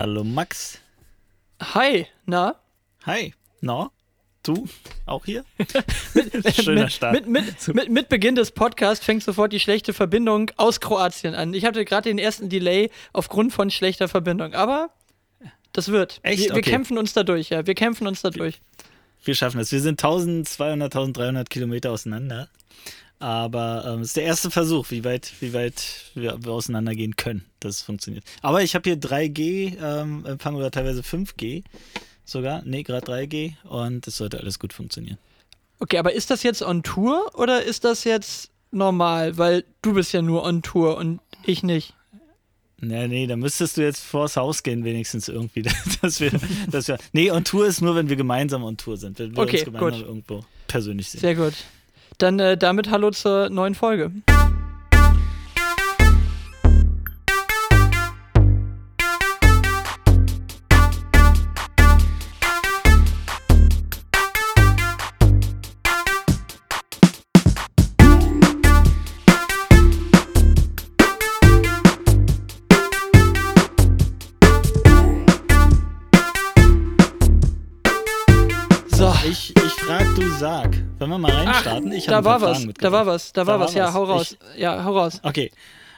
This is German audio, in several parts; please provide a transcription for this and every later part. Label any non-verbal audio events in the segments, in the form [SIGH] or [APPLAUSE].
Hallo Max. Hi, na? Hi, na? Du auch hier? [LAUGHS] Schöner Start. Mit, mit, mit, mit, Beginn des Podcasts fängt sofort die schlechte Verbindung aus Kroatien an. Ich hatte gerade den ersten Delay aufgrund von schlechter Verbindung, aber das wird. Echt? Wir, wir okay. kämpfen uns dadurch, ja. Wir kämpfen uns dadurch. Wir schaffen es. Wir sind 1200, 1300 Kilometer auseinander. Aber ähm, es ist der erste Versuch, wie weit, wie weit wir, wir auseinandergehen können, dass es funktioniert. Aber ich habe hier 3G-Empfang ähm, oder teilweise 5G sogar. Nee, gerade 3G und es sollte alles gut funktionieren. Okay, aber ist das jetzt on Tour oder ist das jetzt normal? Weil du bist ja nur on Tour und ich nicht. Nee, nee, da müsstest du jetzt vors Haus gehen, wenigstens irgendwie. [LAUGHS] dass wir, dass wir, nee, on Tour ist nur, wenn wir gemeinsam on Tour sind. Wenn wir okay, uns gemeinsam gut. irgendwo persönlich sehen. Sehr gut. Dann äh, damit hallo zur neuen Folge. Ich da war was, da war was, da war was, ja, hau raus. Ich, ja, hau raus. Okay,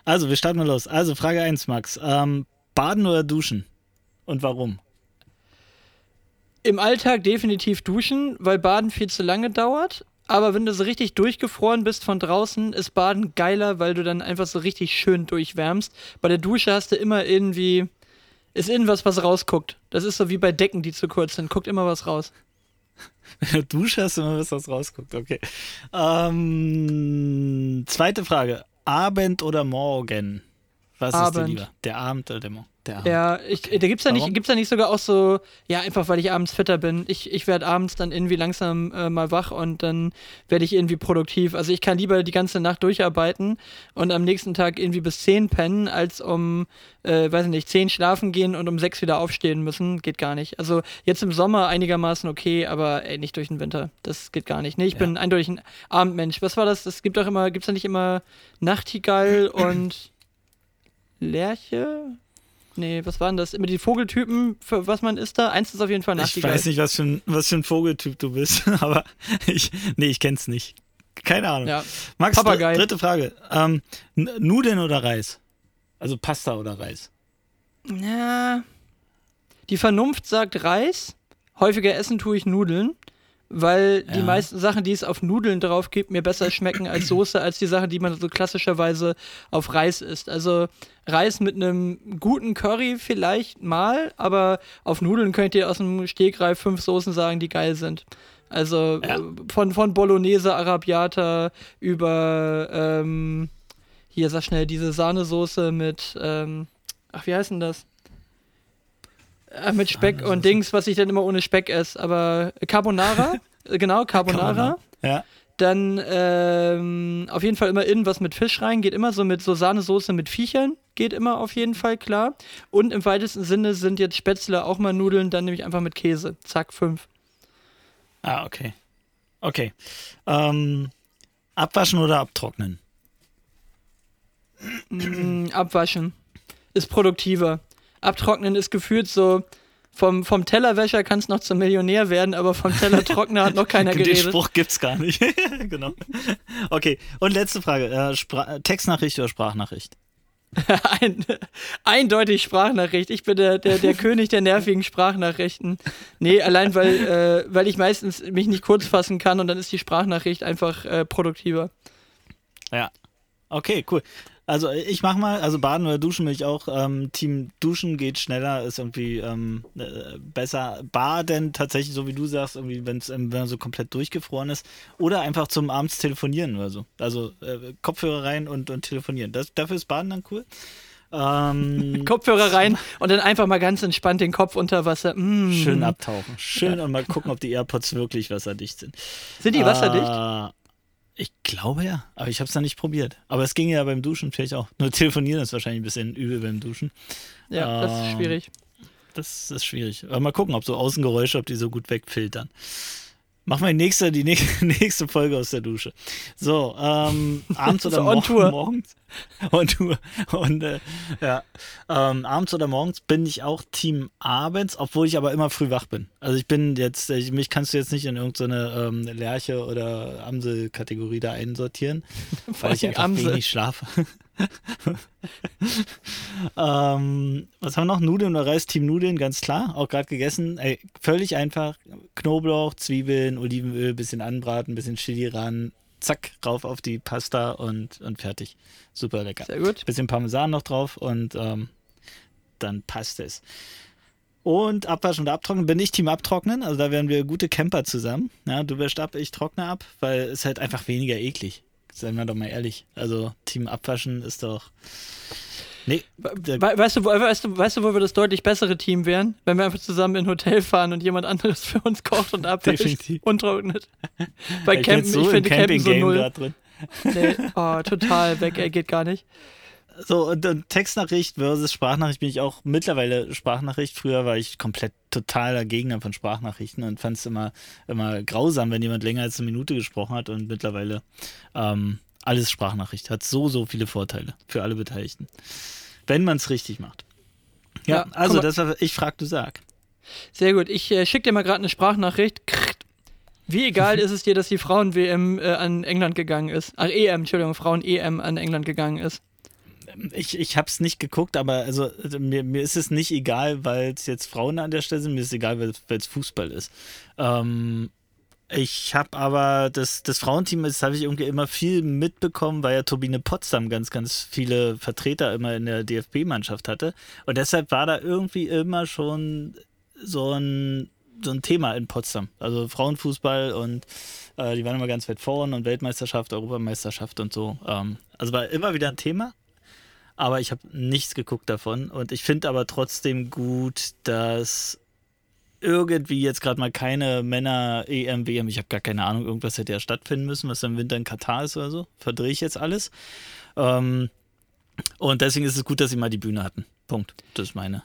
also wir starten mal los. Also Frage 1, Max. Ähm, baden oder duschen? Und warum? Im Alltag definitiv duschen, weil Baden viel zu lange dauert. Aber wenn du so richtig durchgefroren bist von draußen, ist Baden geiler, weil du dann einfach so richtig schön durchwärmst. Bei der Dusche hast du immer irgendwie, ist irgendwas, was rausguckt. Das ist so wie bei Decken, die zu kurz sind. Guckt immer was raus. [LAUGHS] Hast du immer was rausguckt, okay. Ähm, zweite Frage. Abend oder morgen? Was Abend. ist dir lieber? Der Abend oder der Morgen? Der Abend. Ja, ich, da gibt's da nicht, gibt's da nicht sogar auch so, ja, einfach weil ich abends fitter bin. Ich, ich werde abends dann irgendwie langsam äh, mal wach und dann werde ich irgendwie produktiv. Also ich kann lieber die ganze Nacht durcharbeiten und am nächsten Tag irgendwie bis 10 pennen, als um, äh, weiß nicht, 10 schlafen gehen und um 6 wieder aufstehen müssen. Geht gar nicht. Also jetzt im Sommer einigermaßen okay, aber ey, nicht durch den Winter. Das geht gar nicht. Nee, ich ja. bin eindeutig ein Abendmensch. Was war das? Es gibt doch immer, gibt's da nicht immer Nachtigall [CLEARS THROAT] und Lerche? Nee, was waren das? Immer die Vogeltypen, für was man ist da? Eins ist auf jeden Fall Nachtigall. Ich weiß nicht, was für ein, was für ein Vogeltyp du bist, [LAUGHS] aber ich, nee, ich kenn's nicht. Keine Ahnung. Ja. Max, Papagei. dritte Frage. Ähm, Nudeln oder Reis? Also Pasta oder Reis? Ja. Die Vernunft sagt Reis. Häufiger essen tue ich Nudeln weil ja. die meisten Sachen, die es auf Nudeln drauf gibt, mir besser schmecken als Soße, als die Sachen, die man so klassischerweise auf Reis isst. Also Reis mit einem guten Curry vielleicht mal, aber auf Nudeln könnt ihr aus dem Stegreif fünf Soßen sagen, die geil sind. Also ja. von, von Bolognese, Arabiata über ähm, hier sag schnell diese Sahnesoße mit ähm, ach wie heißt denn das? Äh, mit Speck und Dings, was ich dann immer ohne Speck esse. Aber Carbonara, äh, genau, [LAUGHS] Carbonara. Carbonara. Ja. Dann ähm, auf jeden Fall immer irgendwas mit Fisch rein, geht immer so mit so Sahnesoße mit Viechern, geht immer auf jeden Fall klar. Und im weitesten Sinne sind jetzt Spätzle auch mal Nudeln, dann nehme ich einfach mit Käse. Zack, fünf. Ah, okay. Okay. Ähm, abwaschen oder abtrocknen? Mm, abwaschen. Ist produktiver. Abtrocknen ist gefühlt so, vom, vom Tellerwäscher kann es noch zum Millionär werden, aber vom Tellertrockner hat noch keiner [LAUGHS] geredet. Den Spruch gibt's gar nicht. [LAUGHS] genau. Okay, und letzte Frage. Äh, Textnachricht oder Sprachnachricht? [LAUGHS] Ein, eindeutig Sprachnachricht. Ich bin der, der, der König der nervigen Sprachnachrichten. Nee, allein weil, äh, weil ich meistens mich nicht kurz fassen kann und dann ist die Sprachnachricht einfach äh, produktiver. Ja. Okay, cool. Also ich mach mal, also baden oder duschen will ich auch. Ähm, Team Duschen geht schneller, ist irgendwie ähm, äh, besser. Baden tatsächlich, so wie du sagst, irgendwie, wenn's, wenn man so komplett durchgefroren ist. Oder einfach zum abends telefonieren oder so. Also äh, Kopfhörer rein und, und telefonieren. Das, dafür ist Baden dann cool. Ähm, [LAUGHS] Kopfhörer rein und dann einfach mal ganz entspannt den Kopf unter Wasser. Mm. Schön abtauchen. Schön ja. und mal gucken, ob die AirPods wirklich wasserdicht sind. Sind die wasserdicht? Äh, ich glaube ja, aber ich habe es dann nicht probiert. Aber es ging ja beim Duschen vielleicht auch. Nur telefonieren ist wahrscheinlich ein bisschen übel beim Duschen. Ja, ähm, das ist schwierig. Das ist schwierig. Aber mal gucken, ob so Außengeräusche, ob die so gut wegfiltern. Machen wir die nächste, die [LAUGHS] nächste Folge aus der Dusche. So, ähm, [LAUGHS] abends oder mor Tour. morgens. [LAUGHS] On Tour. Und äh, ja, ähm, abends oder morgens bin ich auch Team abends, obwohl ich aber immer früh wach bin. Also ich bin jetzt, ich, mich kannst du jetzt nicht in irgendeine ähm, Lerche oder Amsel-Kategorie da einsortieren, weil ich einfach Amsel. wenig schlafe. [LAUGHS] ähm, was haben wir noch? Nudeln oder Reis? Team Nudeln, ganz klar. Auch gerade gegessen. Ey, völlig einfach. Knoblauch, Zwiebeln, Olivenöl, bisschen anbraten, bisschen Chili ran. Zack, rauf auf die Pasta und, und fertig. Super lecker. Sehr gut. Bisschen Parmesan noch drauf und ähm, dann passt es. Und abwaschen und abtrocknen. Bin ich Team Abtrocknen. Also da wären wir gute Camper zusammen. Ja, du wäschst ab, ich trockne ab, weil es halt einfach weniger eklig. Seien wir doch mal ehrlich. Also Team Abwaschen ist doch. Nee, We weißt, du, wo- weißt, du, weißt du, wo wir das deutlich bessere Team wären? Wenn wir einfach zusammen in ein Hotel fahren und jemand anderes [LAUGHS] für uns kocht und abwäscht und trocknet. Bei ich Campen, jetzt so ich finde Campen so Camping-Game null. Nee, oh, total weg, ey, geht gar nicht. So, und, und Textnachricht versus Sprachnachricht bin ich auch mittlerweile Sprachnachricht. Früher war ich komplett totaler Gegner von Sprachnachrichten und fand es immer, immer grausam, wenn jemand länger als eine Minute gesprochen hat. Und mittlerweile ähm, alles Sprachnachricht hat so, so viele Vorteile für alle Beteiligten. Wenn man es richtig macht. Ja, Ja, also das war, ich frag, du sag. Sehr gut. Ich äh, schicke dir mal gerade eine Sprachnachricht. Krrt. Wie egal [LAUGHS] ist es dir, dass die Frauen-WM äh, an England gegangen ist? Ach, EM, Entschuldigung, Frauen-EM an England gegangen ist. Ich, ich habe es nicht geguckt, aber also also mir, mir ist es nicht egal, weil es jetzt Frauen an der Stelle sind. Mir ist es egal, weil es Fußball ist. Ähm, ich habe aber das, das Frauenteam, das habe ich irgendwie immer viel mitbekommen, weil ja Turbine Potsdam ganz, ganz viele Vertreter immer in der DFB-Mannschaft hatte. Und deshalb war da irgendwie immer schon so ein, so ein Thema in Potsdam. Also Frauenfußball und äh, die waren immer ganz weit vorn und Weltmeisterschaft, Europameisterschaft und so. Ähm, also war immer wieder ein Thema aber ich habe nichts geguckt davon. Und ich finde aber trotzdem gut, dass irgendwie jetzt gerade mal keine Männer-EM, WM, ich habe gar keine Ahnung, irgendwas hätte ja stattfinden müssen, was im Winter in Katar ist oder so. Verdrehe ich jetzt alles. Ähm, und deswegen ist es gut, dass sie mal die Bühne hatten. Punkt. Das ist meine.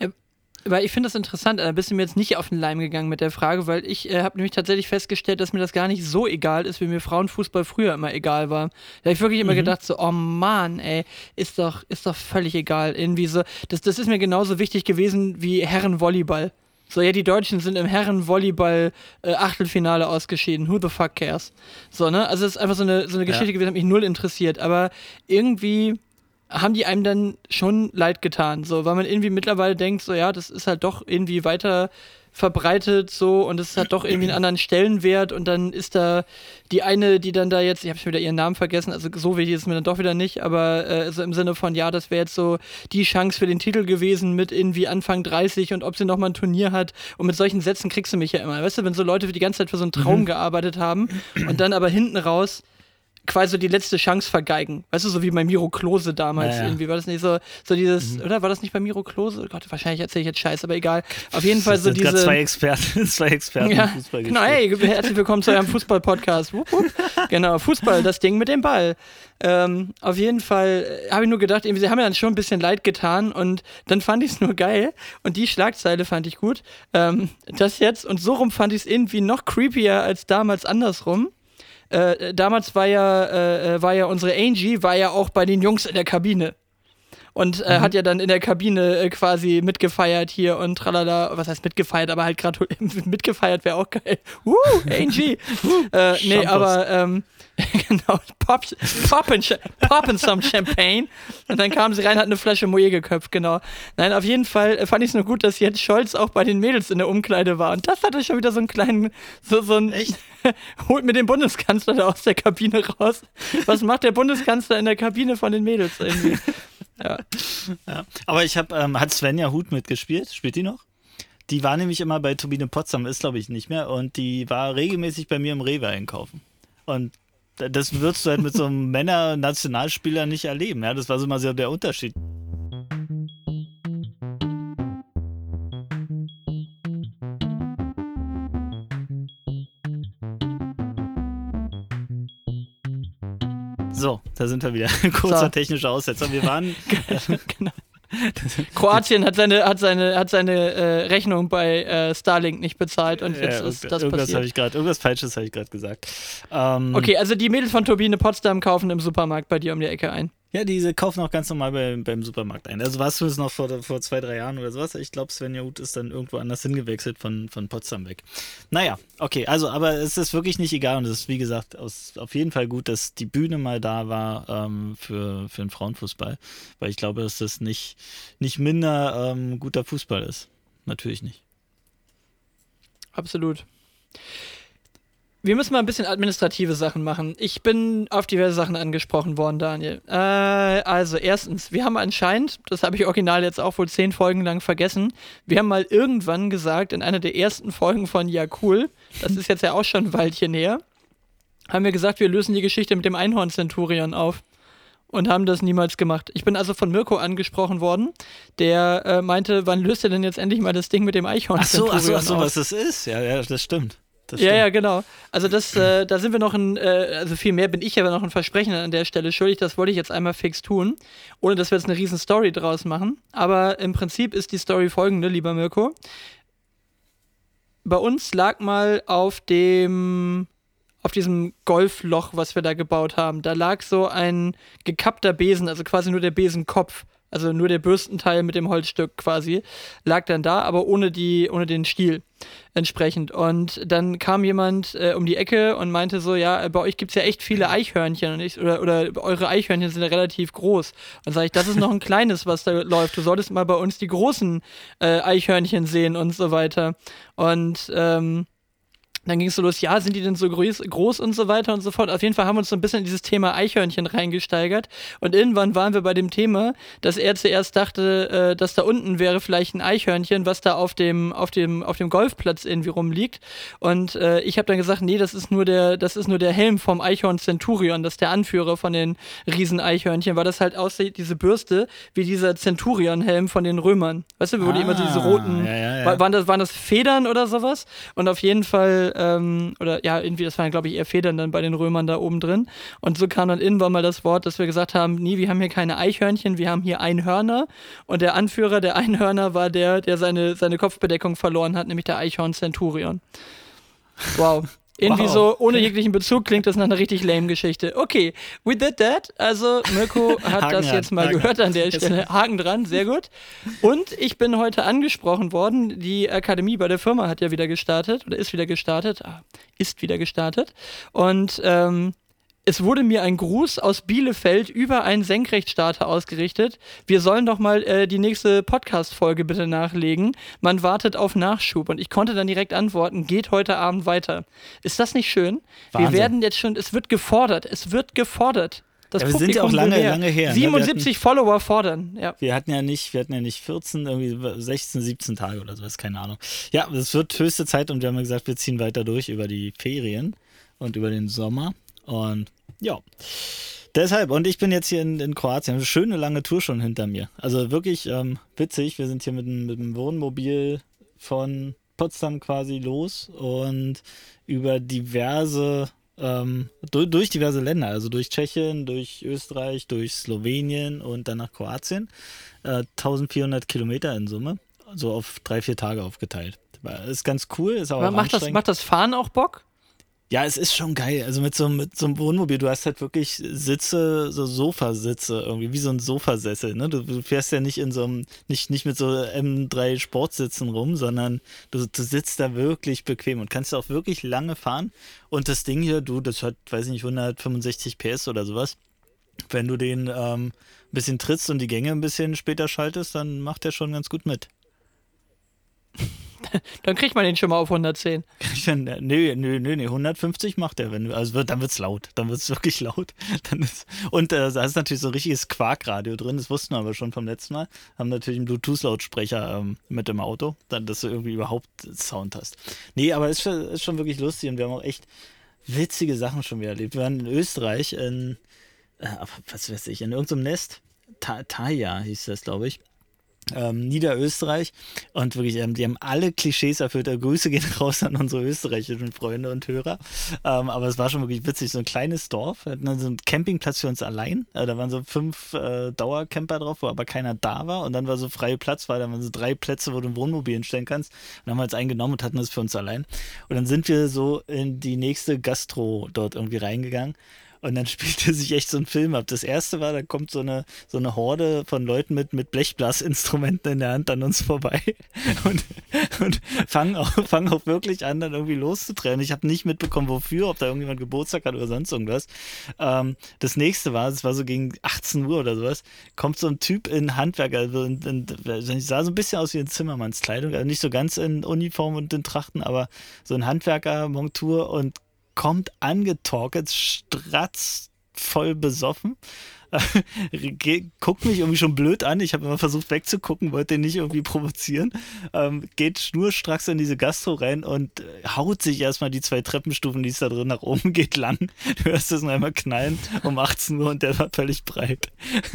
Ja. Weil ich finde das interessant, da bist du mir jetzt nicht auf den Leim gegangen mit der Frage, weil ich äh, habe nämlich tatsächlich festgestellt, dass mir das gar nicht so egal ist, wie mir Frauenfußball früher immer egal war. Da habe ich wirklich immer Mhm. gedacht, so, oh Mann, ey, ist doch, ist doch völlig egal. Irgendwie so, das, das ist mir genauso wichtig gewesen wie Herrenvolleyball. So, ja, die Deutschen sind im Herrenvolleyball äh, Achtelfinale ausgeschieden. Who the fuck cares? So, ne? Also, es ist einfach so eine, so eine Ja. Geschichte gewesen, hat mich null interessiert. Aber irgendwie haben die einem dann schon leid getan, so, weil man irgendwie mittlerweile denkt, so, ja, das ist halt doch irgendwie weiter verbreitet, so, und es hat doch irgendwie einen [CLEARS THROAT] anderen Stellenwert und dann ist da die eine, die dann da jetzt, ich habe schon wieder ihren Namen vergessen, also so wichtig ist es mir dann doch wieder nicht, aber äh, so im Sinne von, ja, das wäre jetzt so die Chance für den Titel gewesen mit irgendwie Anfang 30 und ob sie nochmal ein Turnier hat und mit solchen Sätzen kriegst du mich ja immer, weißt du, wenn so Leute die ganze Zeit für so einen Traum gearbeitet haben und dann aber hinten raus quasi die letzte Chance vergeigen. Weißt du, so wie bei Miro Klose damals Ja, ja. irgendwie. War das nicht so, so dieses, oder war das nicht bei Miro Klose? Oh Gott, wahrscheinlich erzähle ich jetzt Scheiß, aber egal. Auf jeden Fall so diese. zwei Experten, [LAUGHS] zwei Experten Ja, im Fußball genau, hey, herzlich willkommen zu eurem Fußball-Podcast. Genau, Fußball, das Ding mit dem Ball. Ähm, auf jeden Fall äh, habe ich nur gedacht, irgendwie, sie haben mir dann schon ein bisschen leid getan und dann fand ich es nur geil und die Schlagzeile fand ich gut. Ähm, das jetzt und so rum fand ich es irgendwie noch creepier als damals andersrum. Äh, damals war ja, äh, äh, war ja unsere Angie, war ja auch bei den Jungs in der Kabine. Und äh, hat ja dann in der Kabine äh, quasi mitgefeiert hier und tralala, was heißt mitgefeiert, aber halt gerade [LAUGHS] mitgefeiert wäre auch geil. Uh, Angie. [LAUGHS] äh, nee, Shampoos. aber ähm, [LAUGHS] genau, pop, poppin, poppin some Champagne. Und dann kam sie rein, hat eine Flasche Moe geköpft, genau. Nein, auf jeden Fall äh, fand ich es nur gut, dass jetzt Scholz auch bei den Mädels in der Umkleide war. Und das hatte schon wieder so einen kleinen, so, so ein, Echt? holt mir den Bundeskanzler da aus der Kabine raus. Was macht der Bundeskanzler in der Kabine von den Mädels irgendwie? Ja. Ja. Aber ich habe, ähm, hat Svenja Huth mitgespielt? Spielt die noch? Die war nämlich immer bei Turbine Potsdam, ist glaube ich nicht mehr. Und die war regelmäßig bei mir im Rewe einkaufen. Und das würdest du halt mit so einem [LAUGHS] Männer-Nationalspieler nicht erleben. Ja, das war so immer so der Unterschied. So, da sind wir wieder. [LAUGHS] Kurzer So. technischer Aussetzer. Wir waren [LAUGHS] genau. Kroatien hat seine, hat seine, hat seine äh, Rechnung bei äh, Starlink nicht bezahlt und jetzt ja, ist das irgendwas passiert. Ich grad, irgendwas Falsches habe ich gerade gesagt. Ähm, okay, also die Mädels von Turbine Potsdam kaufen im Supermarkt bei dir um die Ecke ein. Ja, diese kaufen auch ganz normal bei, beim Supermarkt ein. Also warst du es noch vor, vor zwei, drei Jahren oder sowas? Ich glaube, Svenja Huth ist dann irgendwo anders hingewechselt von, von Potsdam weg. Naja, okay, also, aber es ist wirklich nicht egal und es ist, wie gesagt, aus, auf jeden Fall gut, dass die Bühne mal da war ähm, für, für den Frauenfußball, weil ich glaube, dass das nicht, nicht minder ähm, guter Fußball ist. Natürlich nicht. Absolut. Wir müssen mal ein bisschen administrative Sachen machen. Ich bin auf diverse Sachen angesprochen worden, Daniel. Äh, also, erstens, wir haben anscheinend, das habe ich original jetzt auch wohl zehn Folgen lang vergessen, wir haben mal irgendwann gesagt, in einer der ersten Folgen von Ja Cool, das ist jetzt ja auch schon ein Weilchen her, haben wir gesagt, wir lösen die Geschichte mit dem Einhorn-Centurion auf und haben das niemals gemacht. Ich bin also von Mirko angesprochen worden, der äh, meinte, wann löst er denn jetzt endlich mal das Ding mit dem Eichhorn? Ach so, ach so, ach so was das ist. Ja, ja, das stimmt ja, ja, genau. Also das, äh, da sind wir noch ein, äh, also viel mehr bin ich ja noch ein Versprechen an der Stelle schuldig. Das wollte ich jetzt einmal fix tun, ohne dass wir jetzt eine riesen Story draus machen. Aber im Prinzip ist die Story folgende, lieber Mirko. Bei uns lag mal auf dem, auf diesem Golfloch, was wir da gebaut haben, da lag so ein gekappter Besen, also quasi nur der Besenkopf also nur der Bürstenteil mit dem Holzstück quasi, lag dann da, aber ohne, die, ohne den Stiel entsprechend. Und dann kam jemand äh, um die Ecke und meinte so, ja, bei euch gibt es ja echt viele Eichhörnchen und ich, oder, oder eure Eichhörnchen sind ja relativ groß. Und sage ich, das ist noch ein kleines, was da läuft. Du solltest mal bei uns die großen äh, Eichhörnchen sehen und so weiter. Und ähm, dann ging es so los, ja, sind die denn so groß, groß und so weiter und so fort. Auf jeden Fall haben wir uns so ein bisschen in dieses Thema Eichhörnchen reingesteigert. Und irgendwann waren wir bei dem Thema, dass er zuerst dachte, äh, dass da unten wäre vielleicht ein Eichhörnchen, was da auf dem, auf dem, auf dem Golfplatz irgendwie rumliegt. Und äh, ich habe dann gesagt, nee, das ist nur der, das ist nur der Helm vom Eichhorn Centurion, das ist der Anführer von den Riesen-Eichhörnchen, weil das halt aussieht, diese Bürste, wie dieser Centurion-Helm von den Römern. Weißt du, wo ah, die immer diese roten, ja, ja, ja. Waren, das, waren das Federn oder sowas? Und auf jeden Fall ähm, oder ja, irgendwie, das waren, glaube ich, eher Federn dann bei den Römern da oben drin. Und so kam dann irgendwann mal das Wort, dass wir gesagt haben, nee, wir haben hier keine Eichhörnchen, wir haben hier Einhörner. Und der Anführer der Einhörner war der, der seine, seine Kopfbedeckung verloren hat, nämlich der Eichhorn Centurion. Wow. Irgendwie wow. so, ohne jeglichen Bezug klingt das nach einer richtig lame Geschichte. Okay, we did that. Also, Mirko [LAUGHS] hat das jetzt mal Haken gehört an der Stelle. Haken dran, sehr gut. Und ich bin heute angesprochen worden. Die Akademie bei der Firma hat ja wieder gestartet oder ist wieder gestartet. Ah, ist wieder gestartet. Und ähm, es wurde mir ein Gruß aus Bielefeld über einen Senkrechtstarter ausgerichtet. Wir sollen doch mal äh, die nächste Podcast-Folge bitte nachlegen. Man wartet auf Nachschub. Und ich konnte dann direkt antworten, geht heute Abend weiter. Ist das nicht schön? Wahnsinn. Wir werden jetzt schon, es wird gefordert. Es wird gefordert. Das ja, wir sind ja auch lange, lange her. 77 ne? hatten, Follower fordern. Ja. Wir hatten ja nicht, wir hatten ja nicht 14, irgendwie 16, 17 Tage oder sowas, keine Ahnung. Ja, es wird höchste Zeit und wir haben gesagt, wir ziehen weiter durch über die Ferien und über den Sommer. Und ja. Deshalb, und ich bin jetzt hier in, in Kroatien, eine schöne lange Tour schon hinter mir. Also wirklich ähm, witzig. Wir sind hier mit, mit dem Wohnmobil von Potsdam quasi los und über diverse, ähm, durch, durch, diverse Länder, also durch Tschechien, durch Österreich, durch Slowenien und dann nach Kroatien. Äh, 1400 Kilometer in Summe, so auf drei, vier Tage aufgeteilt. Ist ganz cool, ist aber, aber macht, das, macht das Fahren auch Bock? Ja, es ist schon geil. Also mit so, mit so einem Wohnmobil, du hast halt wirklich Sitze, so Sofasitze irgendwie, wie so ein Sofasessel. Ne? Du, du fährst ja nicht in so einem, nicht, nicht mit so M3 Sportsitzen rum, sondern du, du sitzt da wirklich bequem und kannst auch wirklich lange fahren. Und das Ding hier, du, das hat, weiß ich nicht, 165 PS oder sowas. Wenn du den ähm, ein bisschen trittst und die Gänge ein bisschen später schaltest, dann macht der schon ganz gut mit. [LAUGHS] dann kriegt man den schon mal auf 110. nö, nö, nö, nö, 150 macht er, wenn also dann wird's laut, dann wird's wirklich laut. [LAUGHS] Dann ist, und äh, da ist natürlich so ein richtiges Quarkradio drin, das wussten wir aber schon vom letzten Mal. Haben natürlich einen Bluetooth-Lautsprecher ähm, mit im Auto, dann, dass du irgendwie überhaupt Sound hast. Nee, aber es ist, ist schon wirklich lustig und wir haben auch echt witzige Sachen schon wieder erlebt. Wir waren in Österreich, in, äh, was weiß ich, in irgendeinem Nest, Ta Taya hieß das, glaube ich. Ähm, Niederösterreich und wirklich, ähm, die haben alle Klischees erfüllt. Äh, Grüße gehen [LAUGHS] raus an unsere österreichischen Freunde und Hörer. Ähm, aber es war schon wirklich witzig, so ein kleines Dorf. Hatten dann so einen Campingplatz für uns allein. Äh, da waren so fünf äh, Dauercamper drauf, wo aber keiner da war. Und dann war so freie Platz, weil da waren so drei Plätze, wo du ein Wohnmobil hinstellen kannst. Und dann haben wir uns eingenommen und hatten das für uns allein. Und dann sind wir so in die nächste Gastro dort irgendwie reingegangen. Und dann [LAUGHS] spielte sich echt so ein Film ab. Das erste war, da kommt so eine, so eine Horde von Leuten mit, mit Blechblasinstrumenten in der Hand an uns vorbei [LAUGHS] und, und fangen, auch, fangen auch wirklich an, dann irgendwie loszutrennen. Ich habe nicht mitbekommen, wofür, ob da irgendjemand Geburtstag hat oder sonst irgendwas. Ähm, das nächste war, es war so gegen 18 Uhr oder sowas, kommt so ein Typ in Handwerker, also in, in, sah so ein bisschen aus wie in Zimmermannskleidung, also nicht so ganz in Uniform und in Trachten, aber so ein Handwerker-Montur und kommt angetorkelt, stratzt voll besoffen [LAUGHS] guckt mich irgendwie schon blöd an. Ich habe immer versucht wegzugucken, wollte ihn nicht irgendwie provozieren. Ähm, geht schnurstracks in diese Gastro rein und äh, haut sich erstmal die zwei Treppenstufen, die es da drin nach oben geht, lang. Du hörst es noch einmal knallen um 18 Uhr und der war völlig breit.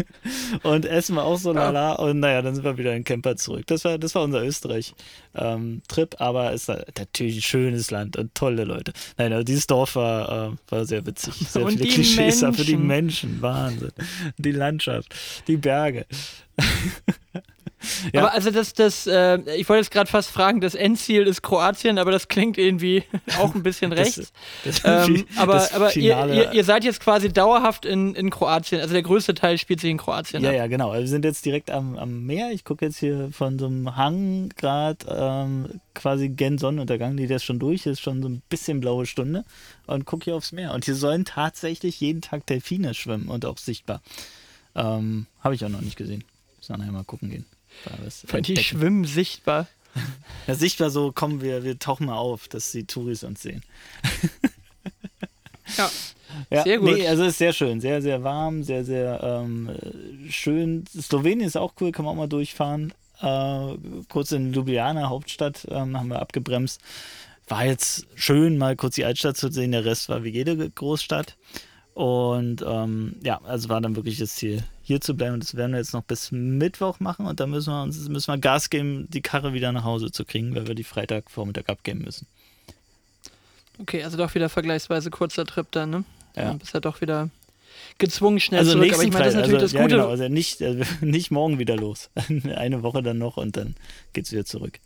[LAUGHS] und Essen war auch so lala und naja, dann sind wir wieder in Camper zurück. Das war, das war unser Österreich-Trip, ähm, aber es ist natürlich ein schönes Land und tolle Leute. Nein, also dieses Dorf war, äh, war sehr witzig. [LAUGHS] Sehr und viele Klischees für die Menschen. Wahnsinn. Die Landschaft, die Berge. Ja. Aber also das, das, äh, ich wollte jetzt gerade fast fragen, das Endziel ist Kroatien, aber das klingt irgendwie [LAUGHS] auch ein bisschen rechts. Das, [LAUGHS] das ähm, aber aber ihr, ihr, ihr, seid jetzt quasi dauerhaft in, in Kroatien, also der größte Teil spielt sich in Kroatien. Ja, ab. ja, genau. Also wir sind jetzt direkt am, am Meer. Ich gucke jetzt hier von so einem Hang gerade ähm, quasi gen Sonnenuntergang, die das schon durch ist, schon so ein bisschen blaue Stunde und gucke hier aufs Meer. Und hier sollen tatsächlich jeden Tag Delfine schwimmen und auch sichtbar. Ähm, Habe ich auch noch nicht gesehen. Muss nachher mal gucken gehen. Weil die schwimmen sichtbar. [LAUGHS] Ja, sichtbar so, kommen wir, wir tauchen mal auf, dass die Touris uns sehen. [LAUGHS] ja. Ja, sehr gut. Nee, also ist sehr schön, sehr, sehr warm, sehr, sehr ähm, schön. Slowenien ist auch cool, kann man auch mal durchfahren. Äh, kurz in Ljubljana, Hauptstadt, ähm, haben wir abgebremst. War jetzt schön, mal kurz die Altstadt zu sehen. Der Rest war wie jede Großstadt. Und ähm, ja, also war dann wirklich das Ziel, hier zu bleiben. Und das werden wir jetzt noch bis Mittwoch machen und dann müssen wir uns müssen wir Gas geben, die Karre wieder nach Hause zu kriegen, weil wir die Freitagvormittag abgeben müssen. Okay, also doch wieder vergleichsweise kurzer Trip dann, ne? Ja. Dann bist ja doch wieder gezwungen schnell also zurück. Aber ich meine, das ist natürlich also, das Gute. Ja, genau, also nicht, also [LAUGHS] nicht morgen wieder los. [LAUGHS] Eine Woche dann noch und dann geht's wieder zurück.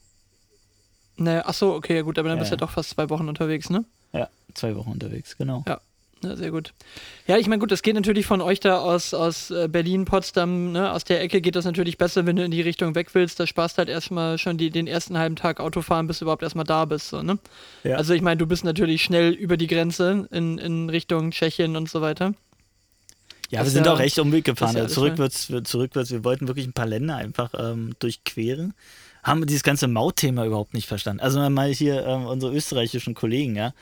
Naja, ach so, okay, ja gut, aber dann ja, bist du ja doch fast zwei Wochen unterwegs, ne? Ja, zwei Wochen unterwegs, genau. Ja. Ja, sehr gut. Ja, ich meine, gut, das geht natürlich von euch da aus, aus äh, Berlin, Potsdam, ne, aus der Ecke geht das natürlich besser, wenn du in die Richtung weg willst. Da sparst halt erstmal schon die, den ersten halben Tag Autofahren, bis du überhaupt erstmal da bist. So, ne? Ja. Also ich meine, du bist natürlich schnell über die Grenze in, in Richtung Tschechien und so weiter. Ja, das wir sind ja, auch echt Umweg gefahren. Ja zurück wird's, zurück wird's, wir wollten wirklich ein paar Länder einfach ähm, durchqueren. Haben dieses ganze Mautthema überhaupt nicht verstanden. Also mal hier ähm, unsere österreichischen Kollegen, ja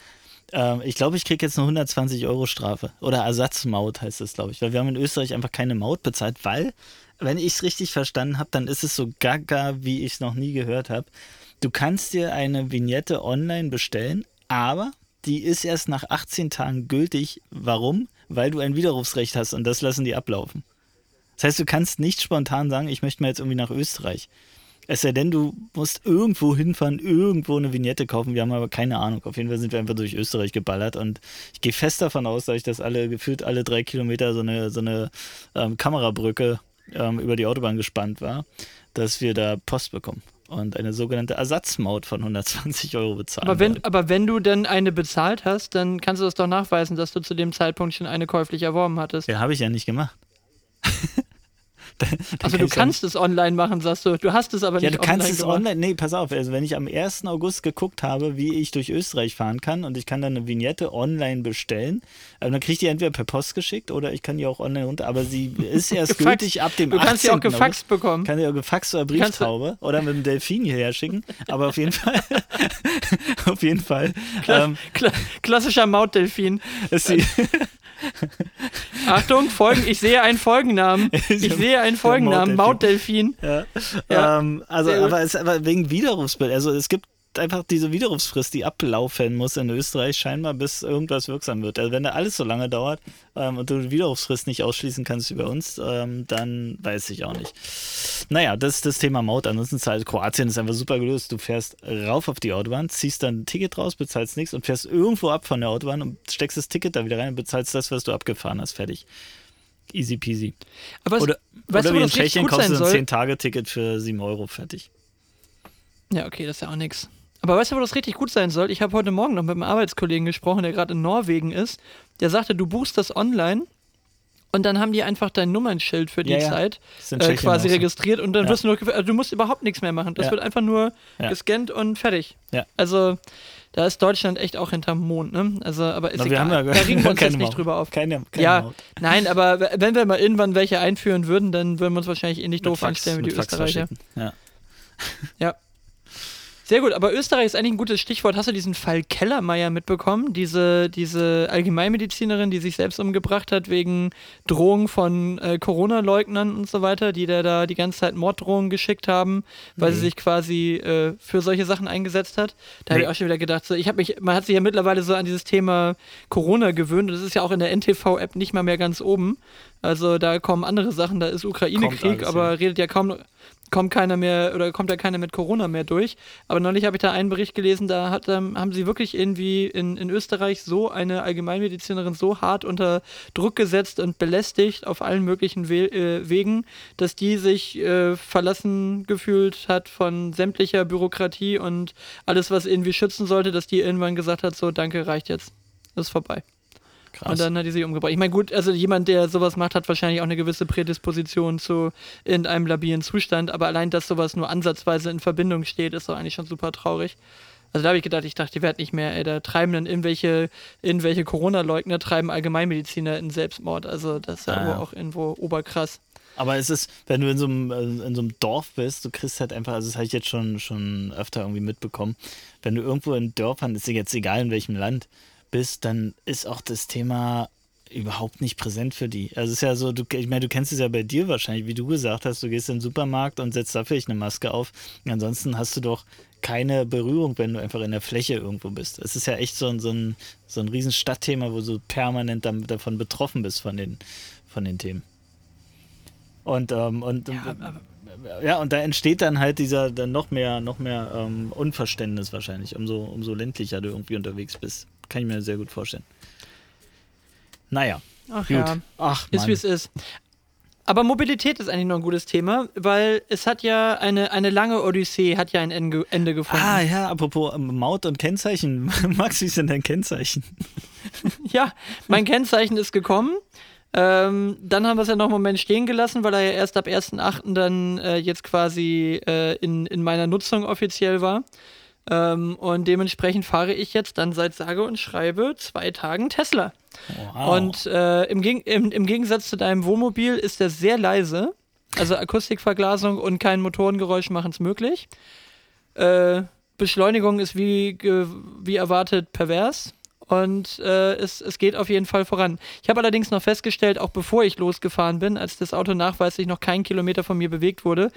ähm, ich glaube, ich kriege jetzt eine 120 Euro Strafe. Oder Ersatzmaut heißt das, glaube ich. Weil wir haben in Österreich einfach keine Maut bezahlt, weil, wenn ich es richtig verstanden habe, dann ist es so gaga, wie ich es noch nie gehört habe. Du kannst dir eine Vignette online bestellen, aber die ist erst nach 18 Tagen gültig. Warum? Weil du ein Widerrufsrecht hast und das lassen die ablaufen. Das heißt, du kannst nicht spontan sagen, ich möchte mal jetzt irgendwie nach Österreich. Es sei denn, du musst irgendwo hinfahren, irgendwo eine Vignette kaufen. Wir haben aber keine Ahnung. Auf jeden Fall sind wir einfach durch Österreich geballert und ich gehe fest davon aus, dass ich das alle gefühlt alle drei Kilometer so eine, so eine ähm, Kamerabrücke ähm, über die Autobahn gespannt war, dass wir da Post bekommen und eine sogenannte Ersatzmaut von 120 Euro bezahlen. Aber wenn, aber wenn du denn eine bezahlt hast, dann kannst du das doch nachweisen, dass du zu dem Zeitpunkt schon eine käuflich erworben hattest. Ja, habe ich ja nicht gemacht. [LAUGHS] [LAUGHS] also du kannst es online machen, sagst du. Du hast es aber nicht online Ja, du kannst es gemacht. online. Nee, pass auf. Also wenn ich am 1. August geguckt habe, wie ich durch Österreich fahren kann und ich kann dann eine Vignette online bestellen, also dann kriege ich die entweder per Post geschickt oder ich kann die auch online runter. Aber sie [LAUGHS] ist erst gültig ab dem 18. Du kannst sie auch gefaxt bekommen. Kann sie auch gefaxt oder Brieftaube oder mit dem Delfin hierher schicken. Aber auf jeden [LAUGHS] Fall, auf jeden Fall. Kla ähm, kla klassischer Mautdelfin. Ist sie [LAUGHS] Achtung, Folgen, ich sehe einen Folgennamen. [LAUGHS] Ich sehe einen Folgennamen, Mautdelfin. Ja. ja. Ähm, also, aber, es, aber wegen Widerrufsbild, also es gibt einfach diese Widerrufsfrist, die ablaufen muss in Österreich, scheinbar bis irgendwas wirksam wird. Also wenn da alles so lange dauert ähm, und du die Widerrufsfrist nicht ausschließen kannst wie bei uns, ähm, dann weiß ich auch nicht. Naja, das ist das Thema Maut. Ansonsten ist halt Kroatien ist einfach super gelöst. Du fährst rauf auf die Autobahn, ziehst dann ein Ticket raus, bezahlst nichts und fährst irgendwo ab von der Autobahn und steckst das Ticket da wieder rein und bezahlst das, was du abgefahren hast. Fertig. Easy peasy. Aber Oder, weißt oder wie in Tschechien kostet ein soll? 10-Tage-Ticket für 7 Euro. Fertig. Ja, okay, das ist ja auch nix. Aber weißt du, wo das richtig gut sein soll? Ich habe heute Morgen noch mit einem Arbeitskollegen gesprochen, der gerade in Norwegen ist. Der sagte, du buchst das online und dann haben die einfach dein Nummernschild für die Ja, ja. Zeit äh, quasi auch so. registriert und dann Ja. wirst du nur, also du musst überhaupt nichts mehr machen. Das wird einfach nur gescannt und fertig. Also da ist Deutschland echt auch hinterm Mond, ne? Also, aber ist Na, wir egal. haben ja da regen wir uns jetzt nicht Maut. drüber auf. Keine, keine ja, Maut. nein, aber wenn wir mal irgendwann welche einführen würden, dann würden wir uns wahrscheinlich ähnlich Mit doof Fax- anstellen wie die Fax Österreicher. Ja. Ja. Sehr gut, aber Österreich ist eigentlich ein gutes Stichwort. Hast du diesen Fall Kellermeier mitbekommen? Diese, diese Allgemeinmedizinerin, die sich selbst umgebracht hat wegen Drohung von äh, Corona-Leugnern und so weiter, die der da die ganze Zeit Morddrohungen geschickt haben, weil sie Nee. sich quasi äh, für solche Sachen eingesetzt hat. Da habe Nee. ich auch schon wieder gedacht, so, ich habe mich, man hat sich ja mittlerweile so an dieses Thema Corona gewöhnt und das ist ja auch in der NTV-App nicht mal mehr ganz oben. Also da kommen andere Sachen, da ist Ukraine-Krieg, aber ja. redet ja kaum kommt keiner mehr oder kommt da keiner mit Corona mehr durch. Aber neulich habe ich da einen Bericht gelesen, da hat, ähm, haben sie wirklich irgendwie in, in Österreich so eine Allgemeinmedizinerin so hart unter Druck gesetzt und belästigt auf allen möglichen We äh, Wegen, dass die sich äh, verlassen gefühlt hat von sämtlicher Bürokratie und alles, was irgendwie schützen sollte, dass die irgendwann gesagt hat, so danke, reicht jetzt. Ist vorbei. Krass. Und dann hat die sich umgebracht. Ich meine, gut, also jemand, der sowas macht, hat wahrscheinlich auch eine gewisse Prädisposition zu irgendeinem labilen Zustand, aber allein, dass sowas nur ansatzweise in Verbindung steht, ist doch eigentlich schon super traurig. Also da habe ich gedacht, ich dachte, die werden nicht mehr, ey, da treiben dann irgendwelche, irgendwelche Corona-Leugner, treiben Allgemeinmediziner in Selbstmord. Also das ist ja Ah, auch irgendwo oberkrass. Aber es ist, wenn du in so, einem, äh, in so einem Dorf bist, du kriegst halt einfach, also das habe ich jetzt schon, schon öfter irgendwie mitbekommen, wenn du irgendwo in Dörfern, ist dir jetzt egal in welchem Land bist, dann ist auch das Thema überhaupt nicht präsent für die. Also es ist ja so, du, ich meine, du kennst es ja bei dir wahrscheinlich, wie du gesagt hast, du gehst in den Supermarkt und setzt da vielleicht eine Maske auf. Ansonsten hast du doch keine Berührung, wenn du einfach in der Fläche irgendwo bist. Es ist ja echt so ein, so ein, so ein riesen Stadtthema, wo du permanent davon betroffen bist von den, von den Themen. Und, ähm, und ja, und da entsteht dann halt dieser dann noch mehr, noch mehr ähm, Unverständnis wahrscheinlich, umso, umso ländlicher du irgendwie unterwegs bist. Kann ich mir sehr gut vorstellen. Naja, Ach gut. ja. Ach, Ist Mann. wie es ist. Aber Mobilität ist eigentlich noch ein gutes Thema, weil es hat ja eine, eine lange Odyssee, hat ja ein Ende, Ende gefunden. Ah ja, apropos ähm, Maut und Kennzeichen. [LAUGHS] Max, wie ist denn dein Kennzeichen? [LAUGHS] Ja, mein Kennzeichen ist gekommen. Ähm, dann haben wir es ja noch einen Moment stehen gelassen, weil er ja erst ab 1.8. dann äh, jetzt quasi äh, in, in meiner Nutzung offiziell war. Ähm, und dementsprechend fahre ich jetzt dann seit sage und schreibe zwei Tagen Tesla. Wow. Und äh, im, Geg im, im Gegensatz zu deinem Wohnmobil ist der sehr leise. Also Akustikverglasung und kein Motorengeräusch machen es möglich. Äh, Beschleunigung ist wie, wie erwartet pervers. Und äh, es, es geht auf jeden Fall voran. Ich habe allerdings noch festgestellt, auch bevor ich losgefahren bin, als das Auto nachweislich noch keinen Kilometer von mir bewegt wurde,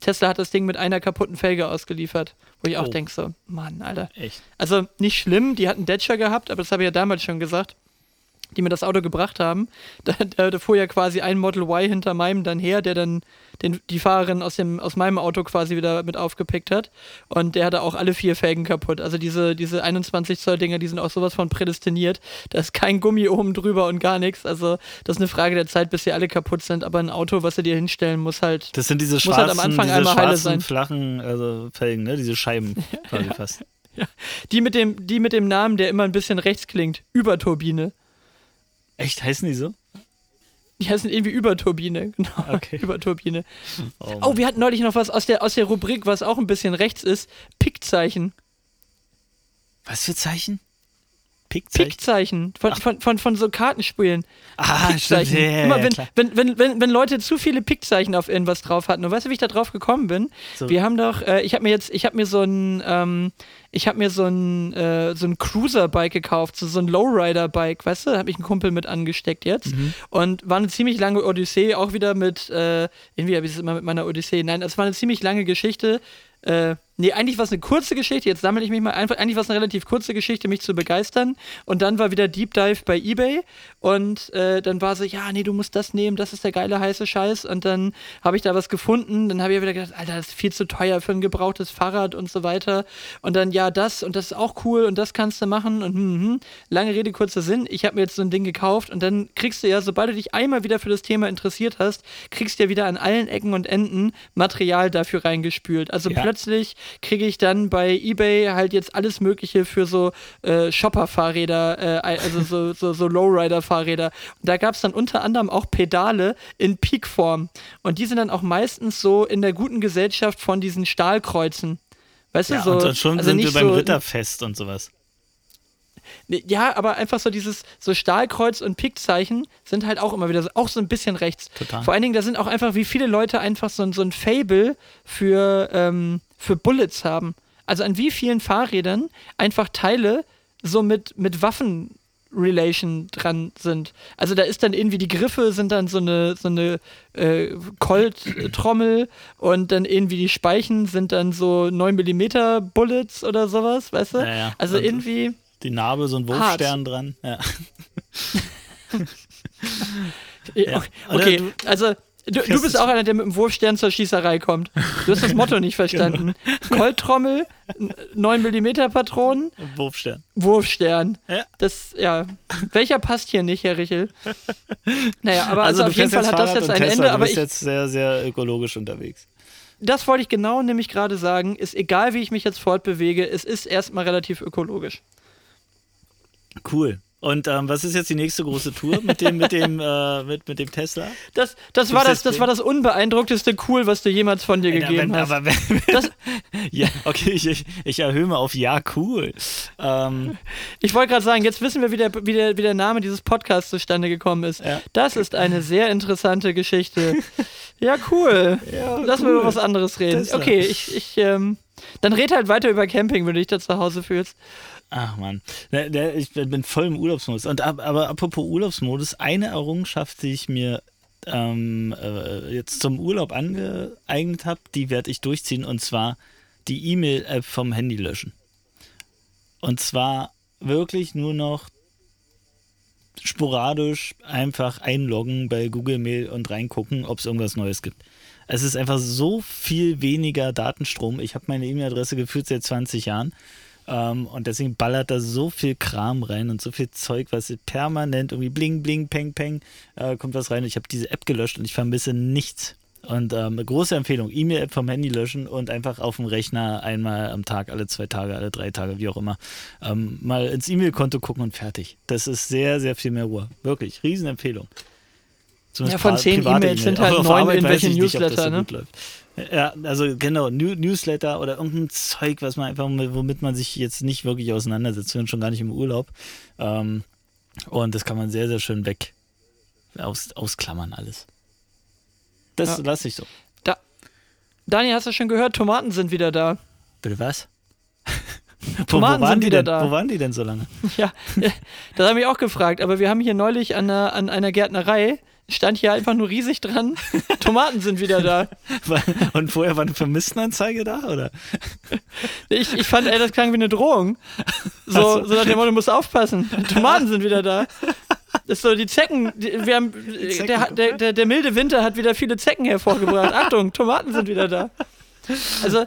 Tesla hat das Ding mit einer kaputten Felge ausgeliefert. Wo ich auch Oh. denke so, Mann, Alter. Echt? Also nicht schlimm, die hatten Dacia gehabt, aber das habe ich ja damals schon gesagt, die mir das Auto gebracht haben. Da, da, da fuhr ja quasi ein Model Y hinter meinem dann her, der dann den, die Fahrerin aus, dem, aus meinem Auto quasi wieder mit aufgepickt hat. Und der hatte auch alle vier Felgen kaputt. Also diese, diese 21 Zoll Dinger, die sind auch sowas von prädestiniert. Da ist kein Gummi oben drüber und gar nichts. Also das ist eine Frage der Zeit, bis sie alle kaputt sind. Aber ein Auto, was du dir hinstellen muss halt Das sind diese schwarzen, halt am Anfang diese einmal schwarzen sein. flachen also Felgen, ne? Diese Scheiben [LAUGHS] quasi fast. die mit, dem, die mit dem Namen, der immer ein bisschen rechts klingt. Überturbine. Echt, heißen die so? Die heißen irgendwie Überturbine, [LAUGHS] genau. Okay. Überturbine. Oh. Oh, wir hatten neulich noch was aus der, aus der Rubrik, was auch ein bisschen rechts ist. Pickzeichen. Was für Zeichen? Pickzeichen? Pickzeichen. Von, von, von, von so Kartenspielen. Ah, Pickzeichen. stimmt. Ja, ja, Immer ja, wenn, klar. wenn, wenn, wenn, wenn Leute zu viele Pickzeichen auf irgendwas drauf hatten. Und weißt du, wie ich da drauf gekommen bin? So. Wir haben doch, äh, ich habe mir jetzt, ich habe mir so ein, ähm, ich habe mir so ein, äh, so ein Cruiser-Bike gekauft, so, so ein Lowrider-Bike, weißt du, da habe ich einen Kumpel mit angesteckt jetzt. Mhm. Und war eine ziemlich lange Odyssee, auch wieder mit, äh, irgendwie habe ich es immer mit meiner Odyssee. Nein, es war eine ziemlich lange Geschichte. Äh, Nee, eigentlich war es eine kurze Geschichte. Jetzt sammle ich mich mal einfach. Eigentlich war es eine relativ kurze Geschichte, mich zu begeistern. Und dann war wieder Deep Dive bei eBay. Und äh, dann war so, ja, nee, du musst das nehmen, das ist der geile heiße Scheiß. Und dann habe ich da was gefunden. Dann habe ich wieder gedacht, Alter, das ist viel zu teuer für ein gebrauchtes Fahrrad und so weiter. Und dann, ja, das und das ist auch cool und das kannst du machen. Und hm, hm. lange Rede, kurzer Sinn. Ich habe mir jetzt so ein Ding gekauft. Und dann kriegst du ja, sobald du dich einmal wieder für das Thema interessiert hast, kriegst du ja wieder an allen Ecken und Enden Material dafür reingespült. Also ja. plötzlich kriege ich dann bei eBay halt jetzt alles Mögliche für so äh, Shopper-Fahrräder, äh, also so, so, so Lowrider-Fahrräder. Und da gab es dann unter anderem auch Pedale in Peak-Form. Und die sind dann auch meistens so in der guten Gesellschaft von diesen Stahlkreuzen. Weißt ja, du, so. Und dann schon also sind wir beim so, Ritterfest und sowas. Ja, aber einfach so dieses so Stahlkreuz und Pikzeichen sind halt auch immer wieder so, auch so ein bisschen rechts. Total. Vor allen Dingen, da sind auch einfach, wie viele Leute einfach so, so ein Fable für, ähm, für Bullets haben. Also an wie vielen Fahrrädern einfach Teile so mit, mit Waffen Relation dran sind. Also da ist dann irgendwie die Griffe sind dann so eine so eine äh, Colt-Trommel und dann irgendwie die Speichen sind dann so 9 mm Bullets oder sowas, weißt du? Ja, ja. Also und irgendwie die Narbe so ein Wurfstern dran. Ja. [LAUGHS] Okay, also du, du, bist auch einer, der mit dem Wurfstern zur Schießerei kommt. Du hast das Motto nicht [LAUGHS] verstanden. genau. Koltrommel, 9 mm Patronen. Wurfstern. Wurfstern. Ja. Das, ja. Welcher passt hier nicht, Herr Richel? Naja, aber also, also auf jeden Fall hat das jetzt ein Tesla, Ende. aber du bist ich, jetzt sehr, sehr ökologisch unterwegs. Das wollte ich genau nämlich gerade sagen. Ist egal, wie ich mich jetzt fortbewege, es ist erstmal relativ ökologisch. Cool. Und ähm, was ist jetzt die nächste große Tour mit dem, mit dem, äh, mit, mit dem Tesla? Das, das, war das, das war das unbeeindruckteste Cool, was du jemals von dir Ey, gegeben wenn, hast. Aber wenn, das, [LAUGHS] ja, okay, ich, ich, ich, erhöhe mal auf ja, cool. Ähm, ich wollte gerade sagen, jetzt wissen wir, wie der, wie, der, wie der Name dieses Podcasts zustande gekommen ist. Ja. Das ist eine sehr interessante Geschichte. ja, cool. Ja, Lass cool. mal über was anderes reden. Tesla. Okay, ich, ich ähm, dann red halt weiter über Camping, wenn du dich da zu Hause fühlst. Ach man, ich bin voll im Urlaubsmodus. Und aber apropos Urlaubsmodus, eine Errungenschaft, die ich mir ähm, äh, jetzt zum Urlaub angeeignet habe, die werde ich durchziehen und zwar die E-Mail-App vom Handy löschen. Und zwar wirklich nur noch sporadisch einfach einloggen bei Google Mail und reingucken, ob es irgendwas Neues gibt. Es ist einfach so viel weniger Datenstrom. Ich habe meine E-Mail-Adresse geführt seit 20 Jahren ähm, und deswegen ballert da so viel Kram rein und so viel Zeug, was permanent irgendwie bling, bling, peng, peng, äh, kommt was rein. Ich habe diese App gelöscht und ich vermisse nichts. Und ähm, große Empfehlung, E-Mail-App vom Handy löschen und einfach auf dem Rechner einmal am Tag, alle zwei Tage, alle drei Tage, wie auch immer, ähm, mal ins E-Mail-Konto gucken und fertig. Das ist sehr, sehr viel mehr Ruhe. Wirklich, Riesenempfehlung. Zumindest ja, von zehn E-Mails sind halt neun in welchen Newsletter, nicht, ne? Ja, also genau, New Newsletter oder irgendein Zeug, was man einfach, womit man sich jetzt nicht wirklich auseinandersetzt, und schon gar nicht im Urlaub. Ähm, und das kann man sehr, sehr schön weg aus, ausklammern alles. Das ja. lasse ich so. Da, Daniel, hast du schon gehört, Tomaten sind wieder da. Bitte was? [LAUGHS] Tomaten wo, wo sind wieder denn, da. Wo waren die denn so lange? [LAUGHS] Ja, [LAUGHS] das habe ich auch gefragt. Aber wir haben hier neulich an einer, an einer Gärtnerei stand hier einfach nur riesig dran. Tomaten sind wieder da. [LAUGHS] Und vorher war eine Vermisstenanzeige da, oder? Ich, ich fand, ey, das klang wie eine Drohung. So, so nach dem Motto, du musst aufpassen. Tomaten sind wieder da. Das ist so, die Zecken, die, wir haben, Zecken der, der, der, der milde Winter hat wieder viele Zecken hervorgebracht. Achtung, Tomaten sind wieder da. Also,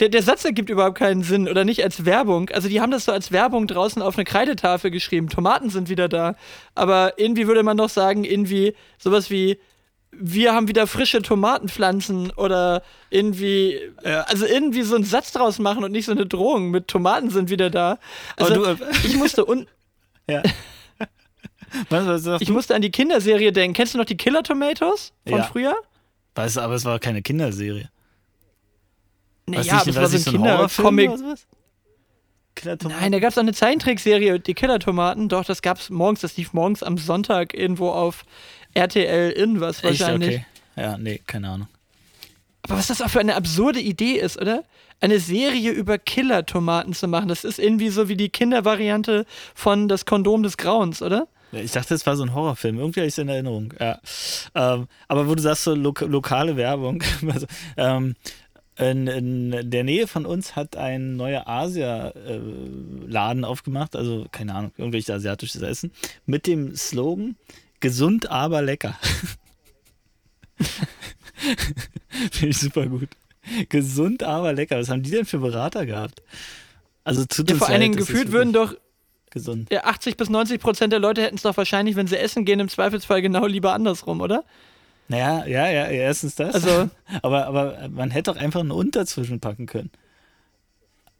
der, der Satz ergibt überhaupt keinen Sinn oder nicht als Werbung. Also die haben das so als Werbung draußen auf eine Kreidetafel geschrieben. Tomaten sind wieder da. Aber irgendwie würde man doch sagen, irgendwie sowas wie wir haben wieder frische Tomatenpflanzen oder irgendwie, also irgendwie so einen Satz draus machen und nicht so eine Drohung mit Tomaten sind wieder da. Also du, äh, [LAUGHS] ich musste un [LAUGHS] ja. [LAUGHS] was, was ich du? musste an die Kinderserie denken. Kennst du noch die Killer Tomatoes von ja. früher? Weißt du, aber es war keine Kinderserie. Naja, aber es war so ein Kindercomic. Nein, da gab es auch eine Zeichentrickserie, die Killer-Tomaten. Doch, das gab es morgens, das lief morgens am Sonntag irgendwo auf RTL in was wahrscheinlich. Echt? Okay. Ja, nee, keine Ahnung. Aber was das auch für eine absurde Idee ist, oder? Eine Serie über Killer-Tomaten zu machen, das ist irgendwie so wie die Kindervariante von Das Kondom des Grauens, oder? Ich dachte, es war so ein Horrorfilm. Irgendwie habe ich es in Erinnerung. Ja. Ähm, aber wo du sagst, so lo lokale Werbung. [LAUGHS] also, ähm, in, in, der Nähe von uns hat ein neuer Asia-Laden aufgemacht, also keine Ahnung, irgendwelches asiatisches Essen, mit dem Slogan gesund, aber lecker. [LAUGHS] Finde ich super gut. Gesund, aber lecker. Was haben die denn für Berater gehabt? Also tut ja, vor allen Dingen gefühlt würden doch gesund. Ja, 80 bis 90 Prozent der Leute hätten es doch wahrscheinlich, wenn sie essen gehen, im Zweifelsfall genau lieber andersrum, oder? Naja, ja, ja, erstens das. Also, [LAUGHS] aber, aber man hätte doch einfach einen Und dazwischen packen können.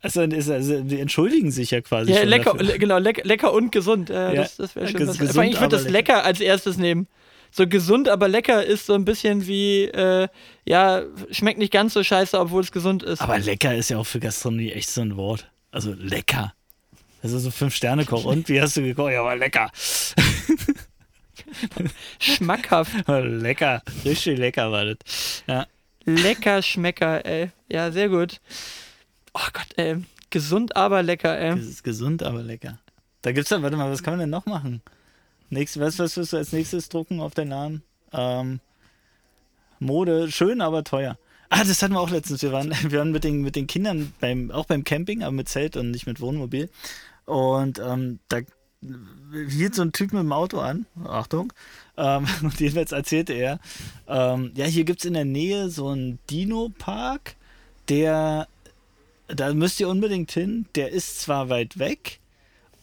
Also, also, die entschuldigen sich ja quasi. Ja, lecker, le genau, leck, lecker und gesund. Äh, ja, das, das wäre schon was. Gesund, ich würde das lecker. lecker als erstes nehmen. So gesund, aber lecker ist so ein bisschen wie, äh, ja, schmeckt nicht ganz so scheiße, obwohl es gesund ist. Aber lecker ist ja auch für Gastronomie echt so ein Wort. Also lecker. Also so Fünf-Sterne-Koch. Und wie hast du gekocht? Ja, war lecker. [LAUGHS] [LAUGHS] Schmackhaft. [LAUGHS] lecker. Richtig lecker war das. Ja. Lecker Schmecker, ey. Ja, sehr gut. Oh Gott, ey. Gesund, aber lecker, ey. Das ist gesund, aber lecker. Da gibt's dann, warte mal, was kann man denn noch machen? Nächst, was, was wirst du als nächstes drucken auf deinen Laden? Ähm, Mode, schön, aber teuer. Ah, das hatten wir auch letztens. Wir waren, [LAUGHS] wir waren mit, den, mit den Kindern beim, auch beim Camping, aber mit Zelt und nicht mit Wohnmobil. Und ähm, da hielt so ein Typ mit dem Auto an, Achtung, ähm, [LAUGHS] und jedenfalls erzählte er, ähm, ja, hier gibt es in der Nähe so einen Dino-Park, der, da müsst ihr unbedingt hin, der ist zwar weit weg,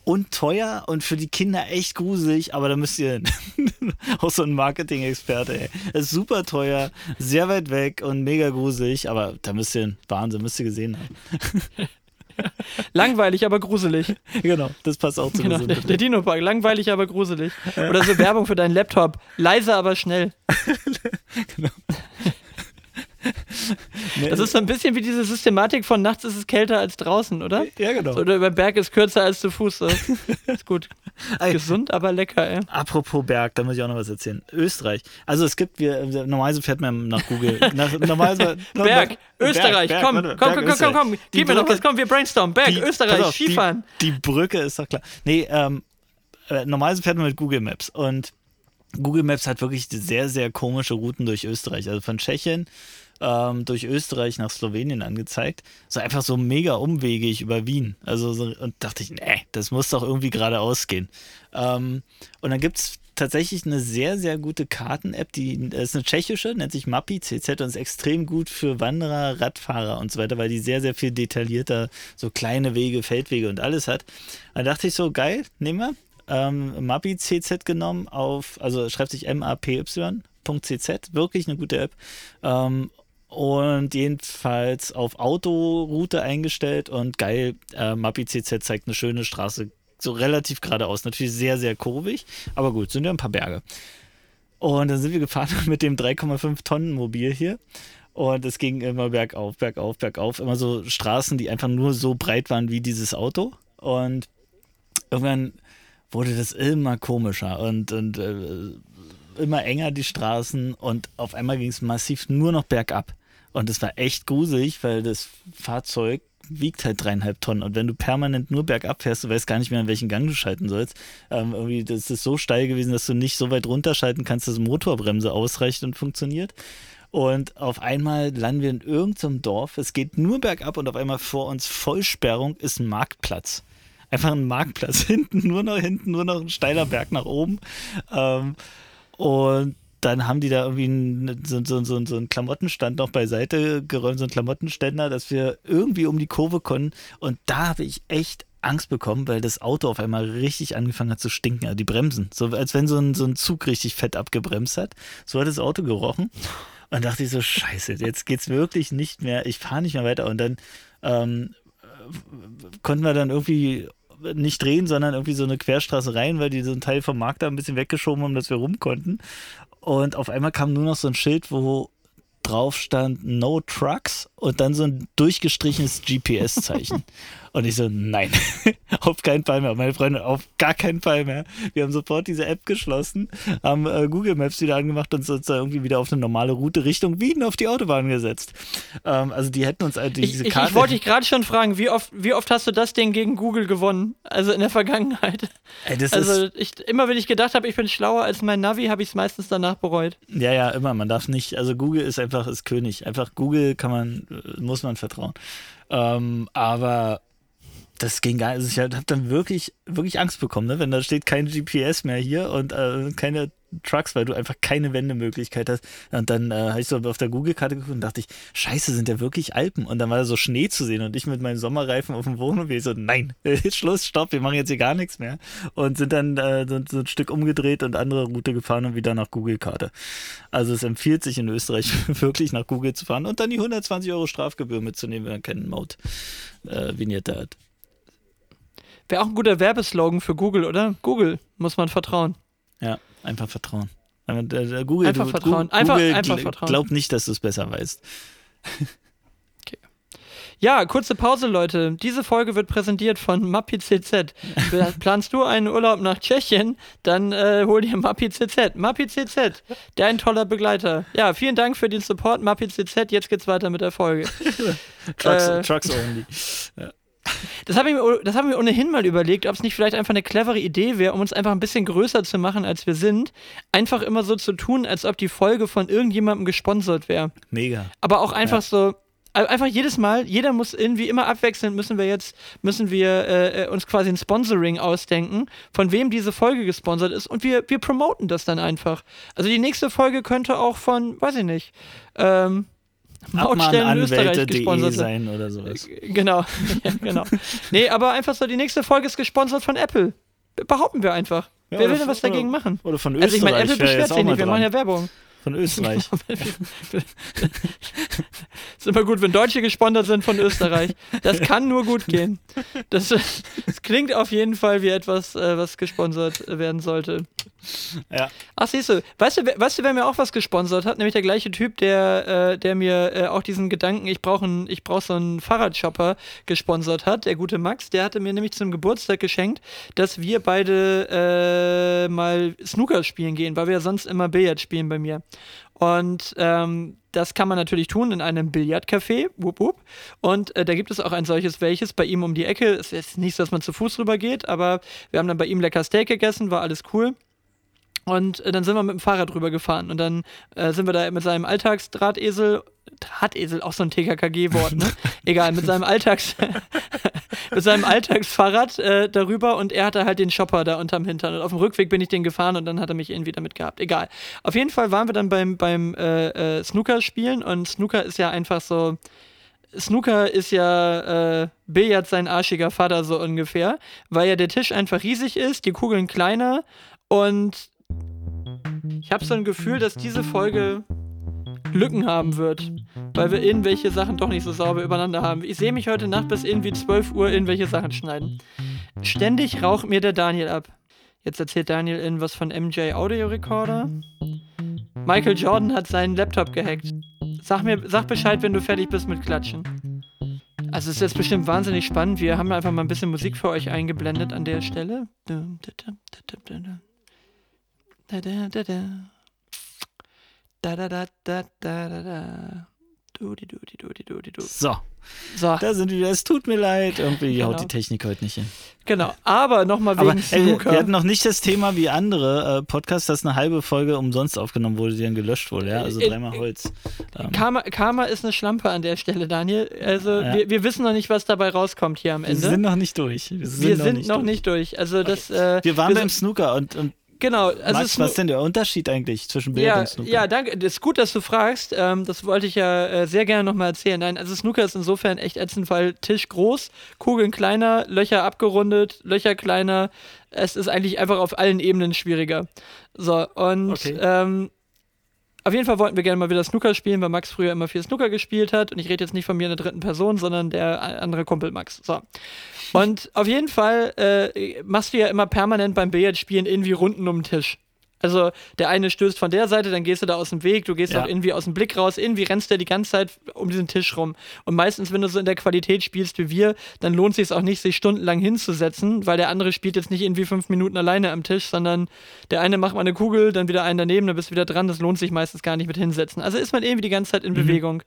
und teuer und für die Kinder echt gruselig, aber da müsst ihr hin. [LAUGHS] Auch so ein Marketing-Experte, ist super teuer, sehr weit weg und mega gruselig, aber da müsst ihr hin. Wahnsinn, müsst ihr gesehen haben. [LAUGHS] [LAUGHS] Langweilig, aber gruselig. Genau, das passt auch zu genau, der, der Dino-Park, langweilig, aber gruselig. Oder so Werbung für deinen Laptop. Leise, aber schnell. [LAUGHS] genau. Das ist so ein bisschen wie diese Systematik von nachts ist es kälter als draußen, oder? Ja, genau. oder über Berg ist kürzer als zu Fuß. Das [LAUGHS] ist gut. Gesund, aber lecker, ey. Apropos Berg, da muss ich auch noch was erzählen. Österreich. Also es gibt, wir, normalerweise fährt man nach Google. [LAUGHS] Nach, normalerweise, Berg, Österreich, Berg, komm, Berg, komm, komm, komm, komm, komm, gib mir noch was, komm, wir brainstormen. Berg, die, Österreich, auf, Skifahren. Die, die, Brücke ist doch klar. Nee, ähm, äh, normalerweise fährt man mit Google Maps und Google Maps hat wirklich sehr, sehr komische Routen durch Österreich. Also von Tschechien ähm, durch Österreich nach Slowenien angezeigt. So einfach so mega umwegig über Wien. Also so, und dachte ich, nee, das muss doch irgendwie geradeaus gehen. Ähm, und dann gibt es tatsächlich eine sehr, sehr gute Karten-App, die ist eine tschechische, nennt sich Mappi CZ und ist extrem gut für Wanderer, Radfahrer und so weiter, weil die sehr, sehr viel detaillierter so kleine Wege, Feldwege und alles hat. Da dachte ich so, geil, nehmen wir. Ähm, Mappi CZ genommen auf, also schreibt sich M-A-P-Y.cz, wirklich eine gute App. Ähm, und jedenfalls auf Autoroute eingestellt und geil, äh, Mapi CZ zeigt eine schöne Straße, so relativ geradeaus, natürlich sehr, sehr kurvig, aber gut, sind ja ein paar Berge. Und dann sind wir gefahren [LAUGHS] mit dem 3,5 Tonnen Mobil hier und es ging immer bergauf, bergauf, bergauf, immer so Straßen, die einfach nur so breit waren wie dieses Auto und irgendwann wurde das immer komischer und, und äh, immer enger die Straßen und auf einmal ging es massiv nur noch bergab. Und es war echt gruselig, weil das Fahrzeug wiegt halt dreieinhalb Tonnen. Und wenn du permanent nur bergab fährst, du weißt gar nicht mehr, in welchen Gang du schalten sollst. Ähm, irgendwie, das ist so steil gewesen, dass du nicht so weit runterschalten kannst, dass Motorbremse ausreicht und funktioniert. Und auf einmal landen wir in irgendeinem Dorf. Es geht nur bergab und auf einmal vor uns Vollsperrung ist ein Marktplatz. Einfach ein Marktplatz. [LAUGHS] Hinten nur noch, hinten nur noch ein steiler Berg nach oben. Ähm, und dann haben die da irgendwie einen, so, so, so, so einen Klamottenstand noch beiseite geräumt, so einen Klamottenständer, dass wir irgendwie um die Kurve konnten. Und da habe ich echt Angst bekommen, weil das Auto auf einmal richtig angefangen hat zu stinken. Also die Bremsen. So als wenn so ein, so ein Zug richtig fett abgebremst hat. So hat das Auto gerochen. Und dachte ich so, scheiße, jetzt geht's wirklich nicht mehr. Ich fahre nicht mehr weiter. Und dann ähm, konnten wir dann irgendwie nicht drehen, sondern irgendwie so eine Querstraße rein, weil die so einen Teil vom Markt da ein bisschen weggeschoben haben, dass wir rum konnten. Und auf einmal kam nur noch so ein Schild, wo drauf stand No Trucks und dann so ein durchgestrichenes GPS-Zeichen. [LAUGHS] Und ich so, nein, [LAUGHS] auf keinen Fall mehr. Meine Freunde, auf gar keinen Fall mehr. Wir haben sofort diese App geschlossen, haben äh, Google Maps wieder angemacht und uns da irgendwie wieder auf eine normale Route Richtung Wien auf die Autobahn gesetzt. Ähm, also die hätten uns also diese ich, Karte. Ich, ich wollte dich gerade schon fragen, wie oft, wie oft hast du das Ding gegen Google gewonnen? Also in der Vergangenheit. Ey, also ich, immer wenn ich gedacht habe, ich bin schlauer als mein Navi, habe ich es meistens danach bereut. ja, ja, immer. Man darf nicht, also Google ist einfach ist König. Einfach Google kann man, äh, muss man vertrauen. Ähm, aber das ging gar nicht. Also ich habe dann wirklich, wirklich Angst bekommen, ne? wenn da steht kein GPS mehr hier und äh, keine Trucks, weil du einfach keine Wendemöglichkeit hast. Und dann äh, habe ich so auf der Google-Karte geguckt und dachte ich, scheiße, sind ja wirklich Alpen. Und dann war da so Schnee zu sehen und ich mit meinem Sommerreifen auf dem Wohnmobil so, nein, [LAUGHS] Schluss, stopp, wir machen jetzt hier gar nichts mehr. Und sind dann äh, so, so ein Stück umgedreht und andere Route gefahren und wieder nach Google-Karte. Also es empfiehlt sich in Österreich [LAUGHS] wirklich nach Google zu fahren und dann die 120 Euro Strafgebühr mitzunehmen, wenn man keinen Maut-Vignette hat. Wäre auch ein guter Werbeslogan für Google, oder? Google muss man vertrauen. Ja, einfach vertrauen. Der Google, Einfach du, vertrauen. Einfach- Google einfach gl- vertrauen. Glaub nicht, dass du es besser weißt. Ja, kurze Pause, Leute. Diese Folge wird präsentiert von Mappi CZ. [LAUGHS] Planst du einen Urlaub nach Tschechien, dann äh, hol dir Mappi CZ. Mappi CZ, dein toller Begleiter. Ja, vielen Dank für den Support, Mappi CZ. Jetzt geht's weiter mit der Folge. [LAUGHS] Trucks, Äh. Trucks only. Das habe ich mir, das haben wir ohnehin mal überlegt, ob es nicht vielleicht einfach eine clevere Idee wäre, um uns einfach ein bisschen größer zu machen, als wir sind. Einfach immer so zu tun, als ob die Folge von irgendjemandem gesponsert wäre. Mega. Aber auch einfach so, äh, einfach jedes Mal, jeder muss irgendwie immer abwechselnd, müssen wir jetzt, müssen wir äh, äh, uns quasi ein Sponsoring ausdenken, von wem diese Folge gesponsert ist und wir, wir promoten das dann einfach. Also die nächste Folge könnte auch von, weiß ich nicht, ähm, Mautstellen in Österreich Abmahnanwälte.de gesponsert sein. oder sowas. Genau, [LAUGHS] ja, genau. Nee, aber einfach so, die nächste Folge ist gesponsert von Apple. Behaupten wir einfach. Ja, Wer will denn was dagegen machen? Oder von Österreich. Also ich meine, Apple beschwert sich nicht, wir machen ja Werbung. Von Österreich. [LAUGHS] ist immer gut, wenn Deutsche gesponsert sind von Österreich. Das kann nur gut gehen. Das, das klingt auf jeden Fall wie etwas, äh, was gesponsert werden sollte. ja. Ach, siehst du, weißt du, wer- weißt du, wer mir auch was gesponsert hat? Nämlich der gleiche Typ, der, äh, der mir äh, auch diesen Gedanken, ich brauche ich brauch so einen Fahrradshopper gesponsert hat, der gute Max, der hatte mir nämlich zum Geburtstag geschenkt, dass wir beide äh, mal Snooker spielen gehen, weil wir ja sonst immer Billard spielen bei mir. Und ähm, das kann man natürlich tun in einem Billardcafé. Wupp, wupp. Und äh, da gibt es auch ein solches welches bei ihm um die Ecke. Es ist nicht so, dass man zu Fuß rüber geht, aber wir haben dann bei ihm lecker Steak gegessen, war alles cool. Und äh, dann sind wir mit dem Fahrrad rüber gefahren und dann äh, sind wir da mit seinem Alltagsdrahtesel, Drahtesel, auch so ein TKKG-Wort, ne? [LAUGHS] Egal, mit seinem Alltags, [LAUGHS] mit seinem Alltagsfahrrad äh, darüber und er hatte halt den Shopper da unterm Hintern und auf dem Rückweg bin ich den gefahren und dann hat er mich irgendwie damit gehabt. Egal. Auf jeden Fall waren wir dann beim, beim äh, äh, Snooker spielen und Snooker ist ja einfach so, Snooker ist ja äh, Billard sein arschiger Vater so ungefähr, weil ja der Tisch einfach riesig ist, die Kugeln kleiner und ich habe so ein Gefühl, dass diese Folge Lücken haben wird, weil wir irgendwelche Sachen doch nicht so sauber übereinander haben. Ich sehe mich heute Nacht bis irgendwie 12 Uhr irgendwelche Sachen schneiden. Ständig raucht mir der Daniel ab. Jetzt erzählt Daniel irgendwas von MJ Audio Recorder. Michael Jordan hat seinen Laptop gehackt. Sag mir, sag Bescheid, wenn du fertig bist mit Klatschen. Also es ist jetzt bestimmt wahnsinnig spannend. Wir haben einfach mal ein bisschen Musik für euch eingeblendet an der Stelle. Dum, dum, dum, da. Da, da, da, da. Da, da, da, da, da, da, da. Dudi, dudi, dudi, dudi, du. So, So, da sind wir wieder. Es tut mir leid. Irgendwie Genau. haut die Technik heute nicht hin. genau. Aber nochmal Aber wegen ey, Snooker. wir hatten noch nicht das Thema wie andere äh, Podcasts, dass eine halbe Folge umsonst aufgenommen wurde, die dann gelöscht wurde. Ja? Also Äh, dreimal Holz. Ähm, Karma, Karma ist eine Schlampe an der Stelle, Daniel. Also Ja. wir, wir wissen noch nicht, was dabei rauskommt hier am wir Ende. sind noch nicht durch. Wir sind, wir noch, sind nicht, noch durch. nicht durch. Also das. Äh, Wir waren beim sind- Snooker und, und Genau. Also Max, was ist denn der Unterschied eigentlich zwischen Billard ja, und Snooker? ja, danke. Das ist gut, dass du fragst. Ähm, das wollte ich ja äh, sehr gerne nochmal erzählen. Nein, also Snooker ist insofern echt ätzend, weil Tisch groß, Kugeln kleiner, Löcher abgerundet, Löcher kleiner. Es ist eigentlich einfach auf allen Ebenen schwieriger. So, und Okay. ähm, auf jeden Fall wollten wir gerne mal wieder Snooker spielen, weil Max früher immer viel Snooker gespielt hat. Und ich rede jetzt nicht von mir in der dritten Person, sondern der andere Kumpel Max. So. Und auf jeden Fall äh, machst du ja immer permanent beim Billardspielen irgendwie Runden um den Tisch. Also der eine stößt von der Seite, dann gehst du da aus dem Weg, du gehst ja. auch irgendwie aus dem Blick raus, irgendwie rennst du die ganze Zeit um diesen Tisch rum. Und meistens, wenn du so in der Qualität spielst wie wir, dann lohnt sich auch nicht, sich stundenlang hinzusetzen, weil der andere spielt jetzt nicht irgendwie fünf Minuten alleine am Tisch, sondern der eine macht mal eine Kugel, dann wieder einen daneben, dann bist du wieder dran. Das lohnt sich meistens gar nicht mit hinsetzen. Also ist man irgendwie die ganze Zeit in mhm. Bewegung.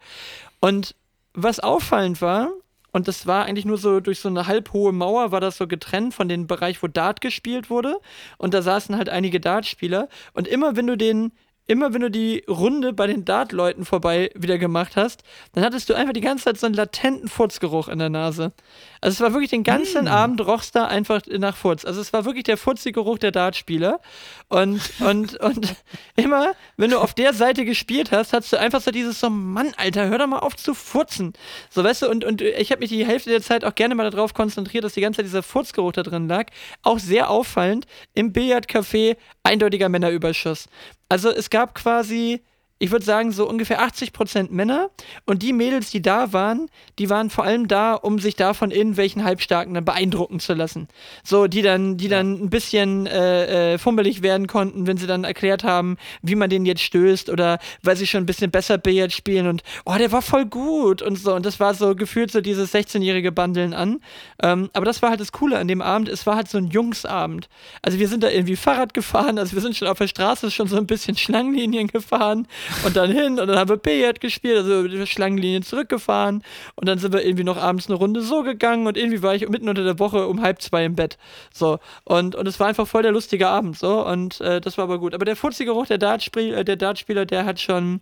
Und was auffallend war, und das war eigentlich nur so durch so eine halbhohe Mauer, war das so getrennt von dem Bereich, wo Dart gespielt wurde. Und da saßen halt einige Dartspieler. Und immer wenn du den immer wenn du die Runde bei den Dart-Leuten vorbei wieder gemacht hast, dann hattest du einfach die ganze Zeit so einen latenten Furzgeruch in der Nase. Also es war wirklich den ganzen mm. Abend rochst da einfach nach Furz. Also es war wirklich der Furzi-Geruch der Dartspieler. Und, und, [LAUGHS] und immer, wenn du auf der Seite gespielt hast, hast du einfach so dieses so, Mann, Alter, hör doch mal auf zu furzen. So, weißt du, und, und ich habe mich die Hälfte der Zeit auch gerne mal darauf konzentriert, dass die ganze Zeit dieser Furzgeruch da drin lag. Auch sehr auffallend im Billardcafé eindeutiger Männerüberschuss. Also es gab quasi ich würde sagen, so ungefähr 80% Männer. Und die Mädels, die da waren, die waren vor allem da, um sich da von irgendwelchen Halbstarken dann beeindrucken zu lassen. So, die dann, die dann ein bisschen äh, äh, fummelig werden konnten, wenn sie dann erklärt haben, wie man den jetzt stößt oder weil sie schon ein bisschen besser Billard spielen und oh, der war voll gut und so. Und das war so gefühlt so dieses 16-jährige Bandeln an. Ähm, aber das war halt das Coole an dem Abend. Es war halt so ein Jungsabend. Also wir sind da irgendwie Fahrrad gefahren, also wir sind schon auf der Straße schon so ein bisschen Schlangenlinien gefahren und dann hin und dann haben wir Billard gespielt, also die Schlangenlinie zurückgefahren und dann sind wir irgendwie noch abends eine Runde so gegangen und irgendwie war ich mitten unter der Woche um halb zwei im Bett. So. Und, und es war einfach voll der lustige Abend, so. Und äh, das war aber gut. Aber der Furzi-Geruch der, Dartspiel, äh, der Dartspieler, der hat schon,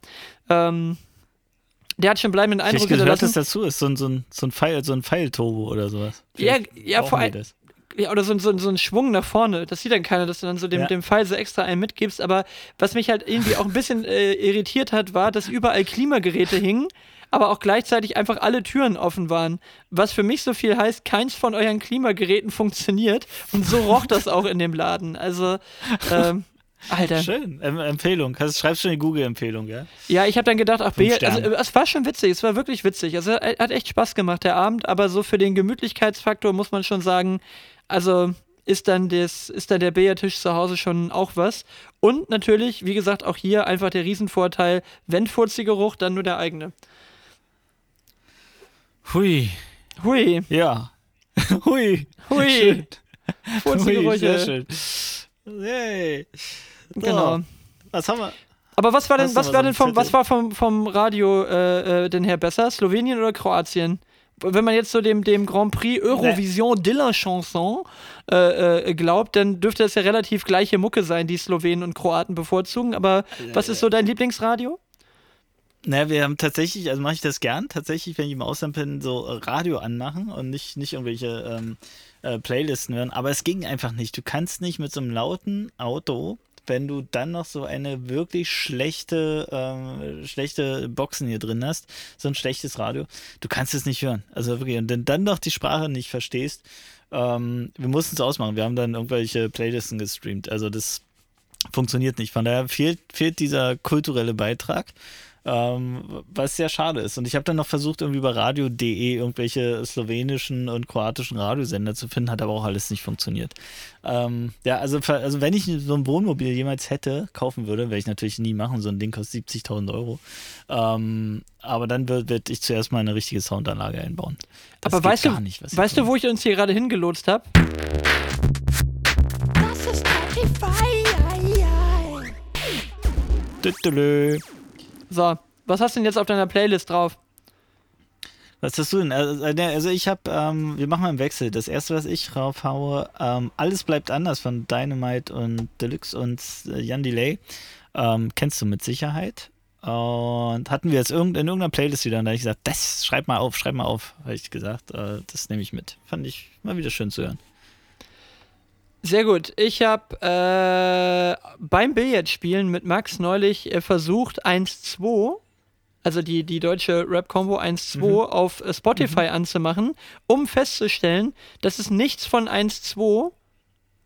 ähm, der hat schon bleibenden Eindruck ich gehört, das dazu ist so ein, so ein, so ein Pfeil, so ein Pfeilturbo oder sowas. Vielleicht ja, ja vor allem ja, oder so, so, so ein Schwung nach vorne. Das sieht dann keiner, dass du dann so dem, ja. dem Pfeil so extra einen mitgibst. Aber was mich halt irgendwie auch ein bisschen äh, irritiert hat, war, dass überall Klimageräte hingen, aber auch gleichzeitig einfach alle Türen offen waren. Was für mich so viel heißt, keins von euren Klimageräten funktioniert. Und so roch das auch in dem Laden. Also, ähm, Alter. Schön. Ähm, Empfehlung. Du schreibst schon die Google-Empfehlung, ja? Ja, ich habe dann gedacht, ach, B, also, es war schon witzig, es war wirklich witzig. Also, hat echt Spaß gemacht, der Abend, aber so für den Gemütlichkeitsfaktor muss man schon sagen, also ist dann, des, ist dann der Billardtisch zu Hause schon auch was. Und natürlich, wie gesagt, auch hier einfach der Riesenvorteil, wenn Furzi-Geruch, dann nur der eigene. Hui. Hui. Ja. [LAUGHS] Hui. Hui. Furzi-Gerüche. Sehr schön. Yay. Genau. Was haben wir? Aber was war denn, was war denn vom, was war vom, vom Radio äh, äh, denn her besser? Slowenien oder Kroatien? Wenn man jetzt so dem, dem Grand Prix Eurovision nee. de la Chanson äh, äh, glaubt, dann dürfte das ja relativ gleiche Mucke sein, die Slowenen und Kroaten bevorzugen. Aber ja, was ist so dein Lieblingsradio? Naja, wir haben tatsächlich, also mache ich das gern, tatsächlich, wenn ich im Ausland bin, so Radio anmachen und nicht, nicht irgendwelche ähm, äh, Playlisten hören. Aber es ging einfach nicht. Du kannst nicht mit so einem lauten Auto wenn du dann noch so eine wirklich schlechte, ähm, schlechte Boxen hier drin hast, so ein schlechtes Radio, du kannst es nicht hören. Also wirklich, und wenn dann noch die Sprache nicht verstehst, ähm, wir mussten es ausmachen. Wir haben dann irgendwelche Playlisten gestreamt. Also das funktioniert nicht. Von daher fehlt, fehlt dieser kulturelle Beitrag. Ähm, was sehr schade ist. Und ich habe dann noch versucht, irgendwie über radio.de irgendwelche slowenischen und kroatischen Radiosender zu finden, hat aber auch alles nicht funktioniert. Ähm, ja, also, also wenn ich so ein Wohnmobil jemals hätte, kaufen würde, werde ich natürlich nie machen, so ein Ding kostet 70.000 Euro. Ähm, aber dann würde werd ich zuerst mal eine richtige Soundanlage einbauen. Das aber weißt du, nicht, weißt du, wo ich uns hier gerade hingelotst habe? Das ist Spotify. Tüttelö. So, was hast du denn jetzt auf deiner Playlist drauf? Was hast du denn? Also, äh, also ich habe, ähm, wir machen mal einen Wechsel. Das erste, was ich raufhaue, ähm, Alles bleibt anders von Dynamite und Deluxe und äh, Jan Delay. Ähm, kennst du mit Sicherheit. Und hatten wir jetzt in irgendeiner Playlist wieder und da habe ich gesagt, das schreib mal auf, schreib mal auf, habe ich gesagt. Äh, das nehme ich mit. Fand ich mal wieder schön zu hören. Sehr gut. Ich habe äh, beim Billardspielen mit Max neulich äh, versucht, 1-2, also die, die deutsche Rap-Combo 1-2 mhm. auf äh, Spotify mhm. anzumachen, um festzustellen, dass es nichts von 1-2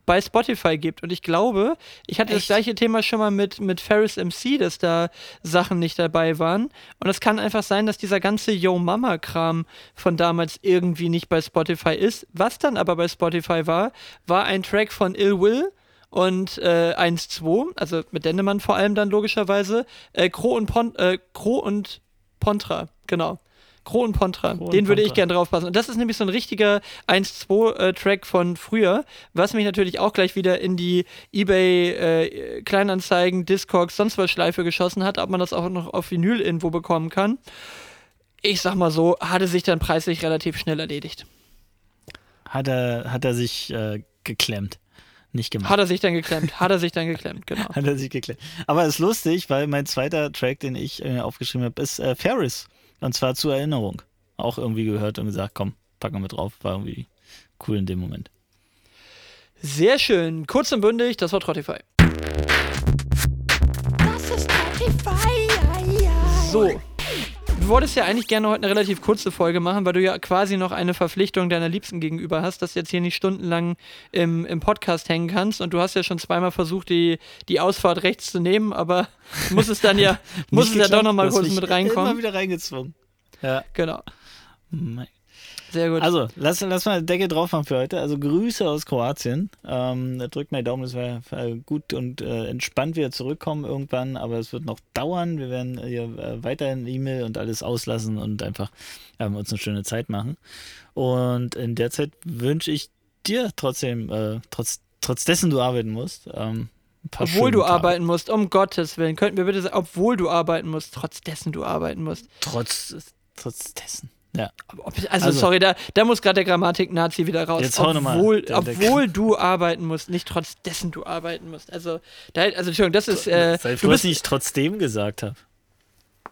bei Spotify gibt. Und ich glaube, ich hatte Echt? das gleiche Thema schon mal mit, mit Ferris MC, dass da Sachen nicht dabei waren. Und es kann einfach sein, dass dieser ganze Yo Mama-Kram von damals irgendwie nicht bei Spotify ist. Was dann aber bei Spotify war, war ein Track von Ill Will und äh, 1-2, also mit Dendemann vor allem dann logischerweise. Äh, Kro und, Pon äh, Kro und Pontra, genau. Kro und Pontra, Kro den würde ich gerne draufpassen. Und das ist nämlich so ein richtiger 1-2-Track äh, von früher, was mich natürlich auch gleich wieder in die eBay äh, Kleinanzeigen, Discogs, sonst was Schleife geschossen hat, ob man das auch noch auf Vinyl irgendwo bekommen kann. Ich sag mal so, hatte sich dann preislich relativ schnell erledigt. Hat er, hat er sich äh, geklemmt nicht gemacht. Hat er sich dann geklemmt, hat er sich dann geklemmt, [LAUGHS] genau. hat er sich geklemmt. Aber es ist lustig, weil mein zweiter Track, den ich äh, aufgeschrieben habe, ist äh, Ferris. Und zwar zur Erinnerung. Auch irgendwie gehört und gesagt, komm, packen wir mit drauf. War irgendwie cool in dem Moment. Sehr schön. Kurz und bündig, das war Trottify. Das ist Trottify. Ja, ja. So, du wolltest ja eigentlich gerne heute eine relativ kurze Folge machen, weil du ja quasi noch eine Verpflichtung deiner Liebsten gegenüber hast, dass du jetzt hier nicht stundenlang im, im Podcast hängen kannst. Und du hast ja schon zweimal versucht, die, die Ausfahrt rechts zu nehmen, aber [LAUGHS] muss es dann ja, muss es ja doch nochmal kurz mit reinkommen. Immer wieder reingezwungen. Ja. Genau. Mein sehr gut. Also, lass, lass mal Decke drauf haben für heute. Also, Grüße aus Kroatien. Ähm, drückt mal die Daumen, dass wir gut und äh, entspannt wieder zurückkommen irgendwann. Aber es wird noch dauern. Wir werden hier äh, weiterhin E-Mail und alles auslassen und einfach ähm, uns eine schöne Zeit machen. Und in der Zeit wünsche ich dir trotzdem, äh, trotz, trotz dessen du arbeiten musst, ähm, obwohl du Tage. arbeiten musst, um Gottes Willen. Könnten wir bitte sagen, obwohl du arbeiten musst, trotz dessen du arbeiten musst. Trotz, trotz dessen. Ja. Also, also, sorry, da, da muss gerade der Grammatik-Nazi wieder raus. Jetzt obwohl, der, der obwohl du arbeiten musst, nicht trotz dessen du arbeiten musst. Also, da, also Entschuldigung, das ist. Äh, Sei froh, dass ich trotzdem gesagt habe.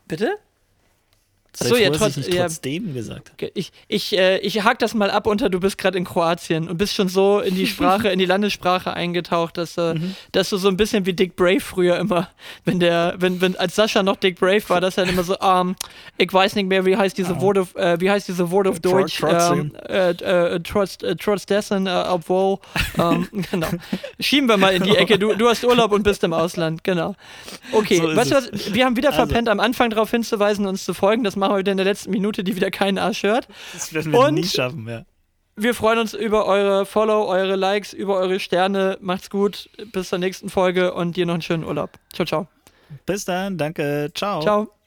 Bitte? Sei so, ja, trotz, ich trotzdem ja, gesagt. Ich, ich, äh, ich hake das mal ab unter, du bist gerade in Kroatien und bist schon so in die Sprache, in die Landessprache eingetaucht, dass, äh, [LAUGHS] mhm. dass du so ein bisschen wie Dick Brave früher immer, wenn der, wenn, wenn als Sascha noch Dick Brave war, dass er immer so, ähm, ich weiß nicht mehr, wie heißt diese oh. Wort of, äh, wie heißt diese Wort of Deutsch, ähm, äh, äh, trotz, trotz dessen, obwohl, ähm, [LAUGHS] genau. Schieben wir mal in die Ecke, du, du hast Urlaub und bist im Ausland, genau. Okay, so weißt du was, wir haben wieder also. verpennt, am Anfang darauf hinzuweisen, uns zu folgen, das machen wir wieder in der letzten Minute, die wieder keinen Arsch hört. Das werden wir Und nie schaffen, ja. Wir freuen uns über eure Follow, eure Likes, über eure Sterne. Macht's gut. Bis zur nächsten Folge und dir noch einen schönen Urlaub. Ciao, ciao. Bis dann. Danke. Ciao. Ciao.